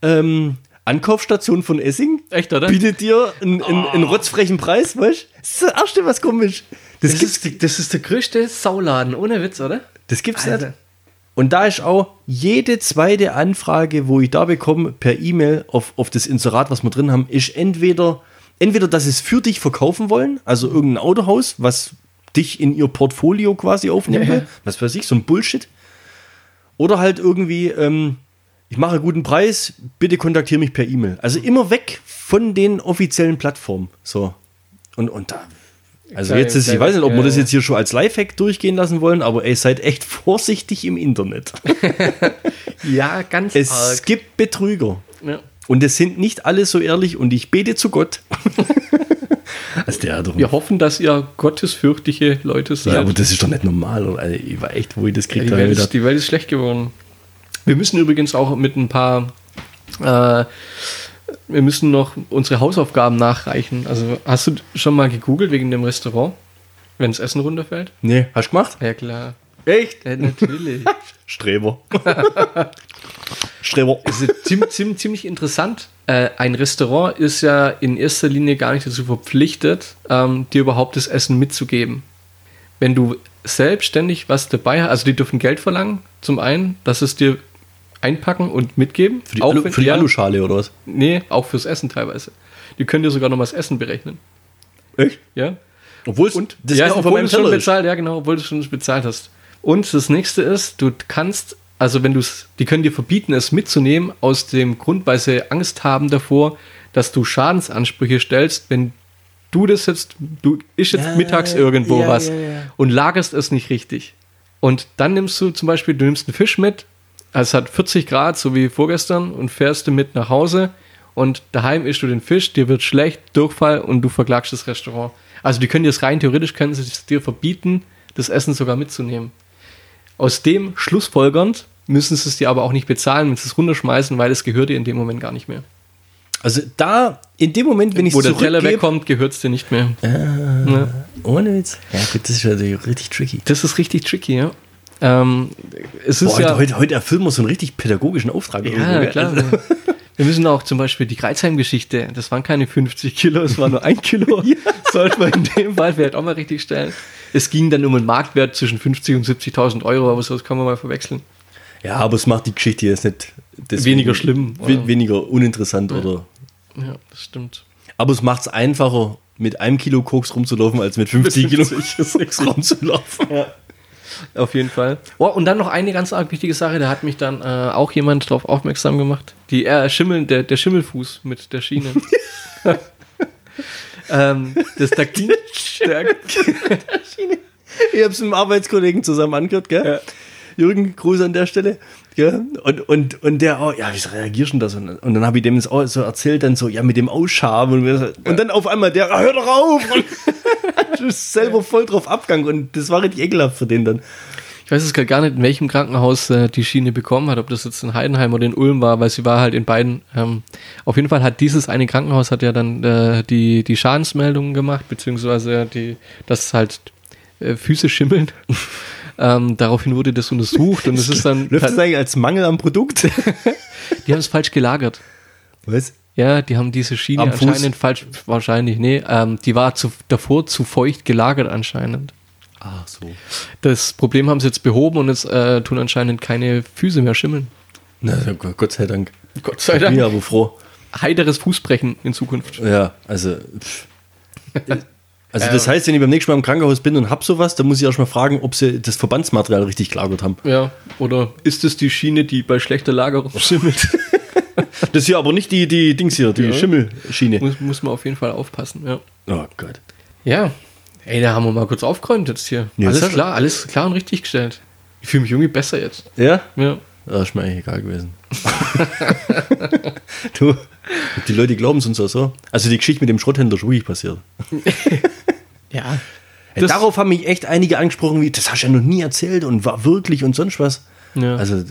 ähm, Ankaufsstation von Essing. Echt, oder? Bietet dir einen, einen, einen rotzfrechen Preis, weißt du? Das ist das erste, was komisch. Das, Das gibt's, ist, das ist der größte Sauladen, ohne Witz, oder? das gibt's Alter. nicht. Und da ist auch jede zweite Anfrage, wo ich da bekomme, per E-Mail auf, auf das Inserat, was wir drin haben, ist entweder, entweder, dass sie es für dich verkaufen wollen, also irgendein Autohaus, was dich in ihr Portfolio quasi aufnehmen Ja, ja. will, was weiß ich, so ein Bullshit. Oder halt irgendwie, ähm, ich mache guten Preis, bitte kontaktiere mich per E-Mail. Also immer weg von den offiziellen Plattformen. So. Und, und da. Also Klar, jetzt ist, ich weiß nicht, ob wir das jetzt hier schon als Lifehack durchgehen lassen wollen, aber ey, seid echt <laughs> vorsichtig im Internet. <laughs> Ja, ganz Es gibt Betrüger. Ja. Und es sind nicht alle so ehrlich und ich bete zu Gott. <laughs> also der doch Wir hoffen, dass ihr gottesfürchtige Leute seid. ja, aber das ist doch nicht normal. Oder? Also ich war echt, wo ich das Ja, kriegt die. Welt ist, die Welt ist schlecht geworden. Wir müssen übrigens auch mit ein paar. Äh, wir müssen noch unsere Hausaufgaben nachreichen. Also, hast du schon mal gegoogelt wegen dem Restaurant? Wenn das Essen runterfällt? Nee, hast du gemacht? Ja, klar. Echt? Ja, natürlich. <laughs> Streber. <laughs> Streber. Es ist ziemlich, <laughs> ziemlich, ziemlich interessant. Äh, ein Restaurant ist ja in erster Linie gar nicht dazu verpflichtet, ähm, dir überhaupt das Essen mitzugeben. Wenn du selbstständig was dabei hast, also die dürfen Geld verlangen, zum einen, dass es dir einpacken und mitgeben. Für die, Auch Alu, für die ja, Aluschale oder was? Nee, auch fürs Essen teilweise. Die können dir sogar noch mal das Essen berechnen. Echt? Ja? Obwohl es das ja, von obwohl schon bezahlt, ja genau, obwohl du schon bezahlt hast. Und das nächste ist, du kannst, also wenn du es, die können dir verbieten, es mitzunehmen, aus dem Grund, weil sie Angst haben davor, dass du Schadensansprüche stellst, wenn du das jetzt, du isch jetzt Ja, mittags irgendwo ja, was ja, und lagerst es nicht richtig. Und dann nimmst du zum Beispiel, du nimmst einen Fisch mit, also es hat 40 Grad, so wie vorgestern, und fährst du mit nach Hause und daheim ischst du den Fisch, dir wird schlecht, Durchfall und du verklagst das Restaurant. Also die können dir es rein theoretisch, können sie es dir verbieten, das Essen sogar mitzunehmen. Aus dem schlussfolgernd müssen sie es dir aber auch nicht bezahlen, wenn sie es runterschmeißen, weil es gehört dir in dem Moment gar nicht mehr. Also da, in dem Moment, wenn ich Wo der Teller wegkommt, gehört es dir nicht mehr. Ja. ohne Witz. Ja gut, das ist natürlich richtig tricky. Das ist richtig tricky, ja. Ähm, es ist Boah, ja heute, heute, heute erfüllen wir so einen richtig pädagogischen Auftrag. Ja, irgendwo, gell? klar. Also, Wir müssen auch zum Beispiel die Kreuzheim-Geschichte, das waren keine 50 Kilo, es war nur ein Kilo. <laughs> Sollte man in dem Fall vielleicht auch mal richtig stellen. Es ging dann um einen Marktwert zwischen 50 und 70.000 Euro, aber so das kann man mal verwechseln. ja, aber es macht die Geschichte jetzt nicht Weniger schlimm, oder? weniger uninteressant oder. Ja, das stimmt. Aber es macht es einfacher, mit einem Kilo Koks rumzulaufen, als mit 50 <laughs> Kilo Koks rumzulaufen. Auf jeden Fall. Oh, und dann noch eine ganz arg wichtige Sache, da hat mich dann äh, auch jemand darauf aufmerksam gemacht. Die äh, Schimmel, der, der Schimmelfuß mit der Schiene. <laughs> ähm, das da der, <laughs> Ich habe es mit einem Arbeitskollegen zusammen angehört, gell? Ja. Jürgen, Gruß an der Stelle. Gell? Und, und, und der auch, ja, wie reagierst du denn das? Und, und dann habe ich dem das auch so erzählt, dann so, ja, mit dem Ausschaben. Und, so- und dann auf einmal der, ah, hör doch auf! Und <laughs> du bist selber voll drauf Abgang. Und das war richtig ekelhaft für den dann. Ich weiß jetzt grad gar nicht, in welchem Krankenhaus äh, die Schiene bekommen hat, ob das jetzt in Heidenheim oder in Ulm war, weil sie war halt in beiden. Ähm, auf jeden Fall hat dieses eine Krankenhaus hat ja dann äh, die, die Schadensmeldungen gemacht, beziehungsweise die, dass halt äh, Füße schimmeln. <laughs> ähm, daraufhin wurde das untersucht und es ist dann, Läuft das eigentlich als Mangel am Produkt? <laughs> die haben es falsch gelagert. Was? Ja, die haben diese Schiene anscheinend falsch, wahrscheinlich, nee, ähm, die war zu, davor zu feucht gelagert anscheinend. Ach so. Das Problem haben sie jetzt behoben und jetzt äh, tun anscheinend keine Füße mehr schimmeln. Na, Gott sei Dank. Gott sei Bin ja aber froh. heiteres Fußbrechen in Zukunft. Ja, also. <laughs> Also das heißt, wenn ich beim nächsten Mal im Krankenhaus bin und hab sowas, dann muss ich erst mal fragen, ob sie das Verbandsmaterial richtig gelagert haben. Ja, oder ist es die Schiene, die bei schlechter Lagerung <laughs> schimmelt? Das hier aber nicht die, die Dings hier, die Ja. Schimmelschiene. muss, muss man auf jeden Fall aufpassen, ja. Oh Gott. Ja, ey, da haben wir mal kurz aufgeräumt jetzt hier. Ja, alles klar, alles klar und richtig gestellt. Ich fühle mich irgendwie besser jetzt. Ja? Ja. Das ist mir eigentlich egal gewesen. <laughs> du, die Leute glauben es uns auch so. Also die Geschichte mit dem Schrotthändler ist wirklich passiert. <laughs> Ja. Ey, Das- darauf haben mich echt einige angesprochen, wie, das hast du ja noch nie erzählt und war wirklich und sonst was. Ja. Also,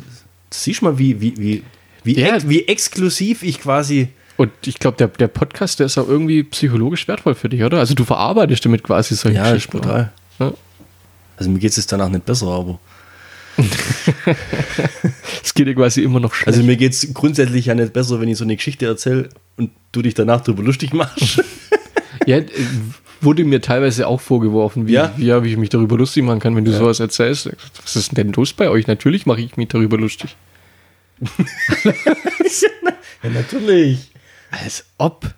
siehst du mal, wie, wie, wie, wie, Ja. ex, wie exklusiv ich quasi. Und ich glaube, der, der Podcast, der ist auch irgendwie psychologisch wertvoll für dich, oder? Also du verarbeitest damit quasi solche Ja, ist Geschichten. brutal. Ja. Also mir geht es danach nicht besser, aber. <laughs> Es geht dir quasi immer noch schlecht. Also mir geht es grundsätzlich ja nicht besser, wenn ich so eine Geschichte erzähle und du dich danach darüber lustig machst. <laughs> ja, wurde mir teilweise auch vorgeworfen, wie, Ja? wie, ja, wie ich mich darüber lustig machen kann, wenn du sowas erzählst. Was ist denn los bei euch? Natürlich mache ich mich darüber lustig. <laughs> Ja, natürlich. Als ob.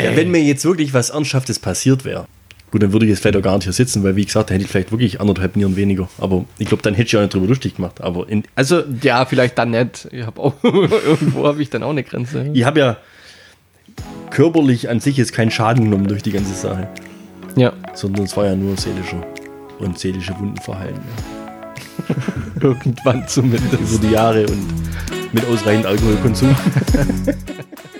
Ja, wenn mir jetzt wirklich was Ernsthaftes passiert wäre, gut, dann würde ich jetzt vielleicht auch gar nicht hier sitzen, weil wie gesagt, dann hätte ich vielleicht wirklich anderthalb Nieren weniger. Aber ich glaube, dann hätte ich auch nicht drüber lustig gemacht. Aber in, Also, ja, vielleicht dann nicht. Ich habe auch, <laughs> irgendwo habe ich dann auch eine Grenze. ich habe ja körperlich an sich jetzt keinen Schaden genommen durch die ganze Sache, Ja, sondern es war ja nur seelischer und seelische Wunden verheilen. Ja. <laughs> irgendwann zumindest. Über die Jahre und mit ausreichend Alkoholkonsum. <laughs>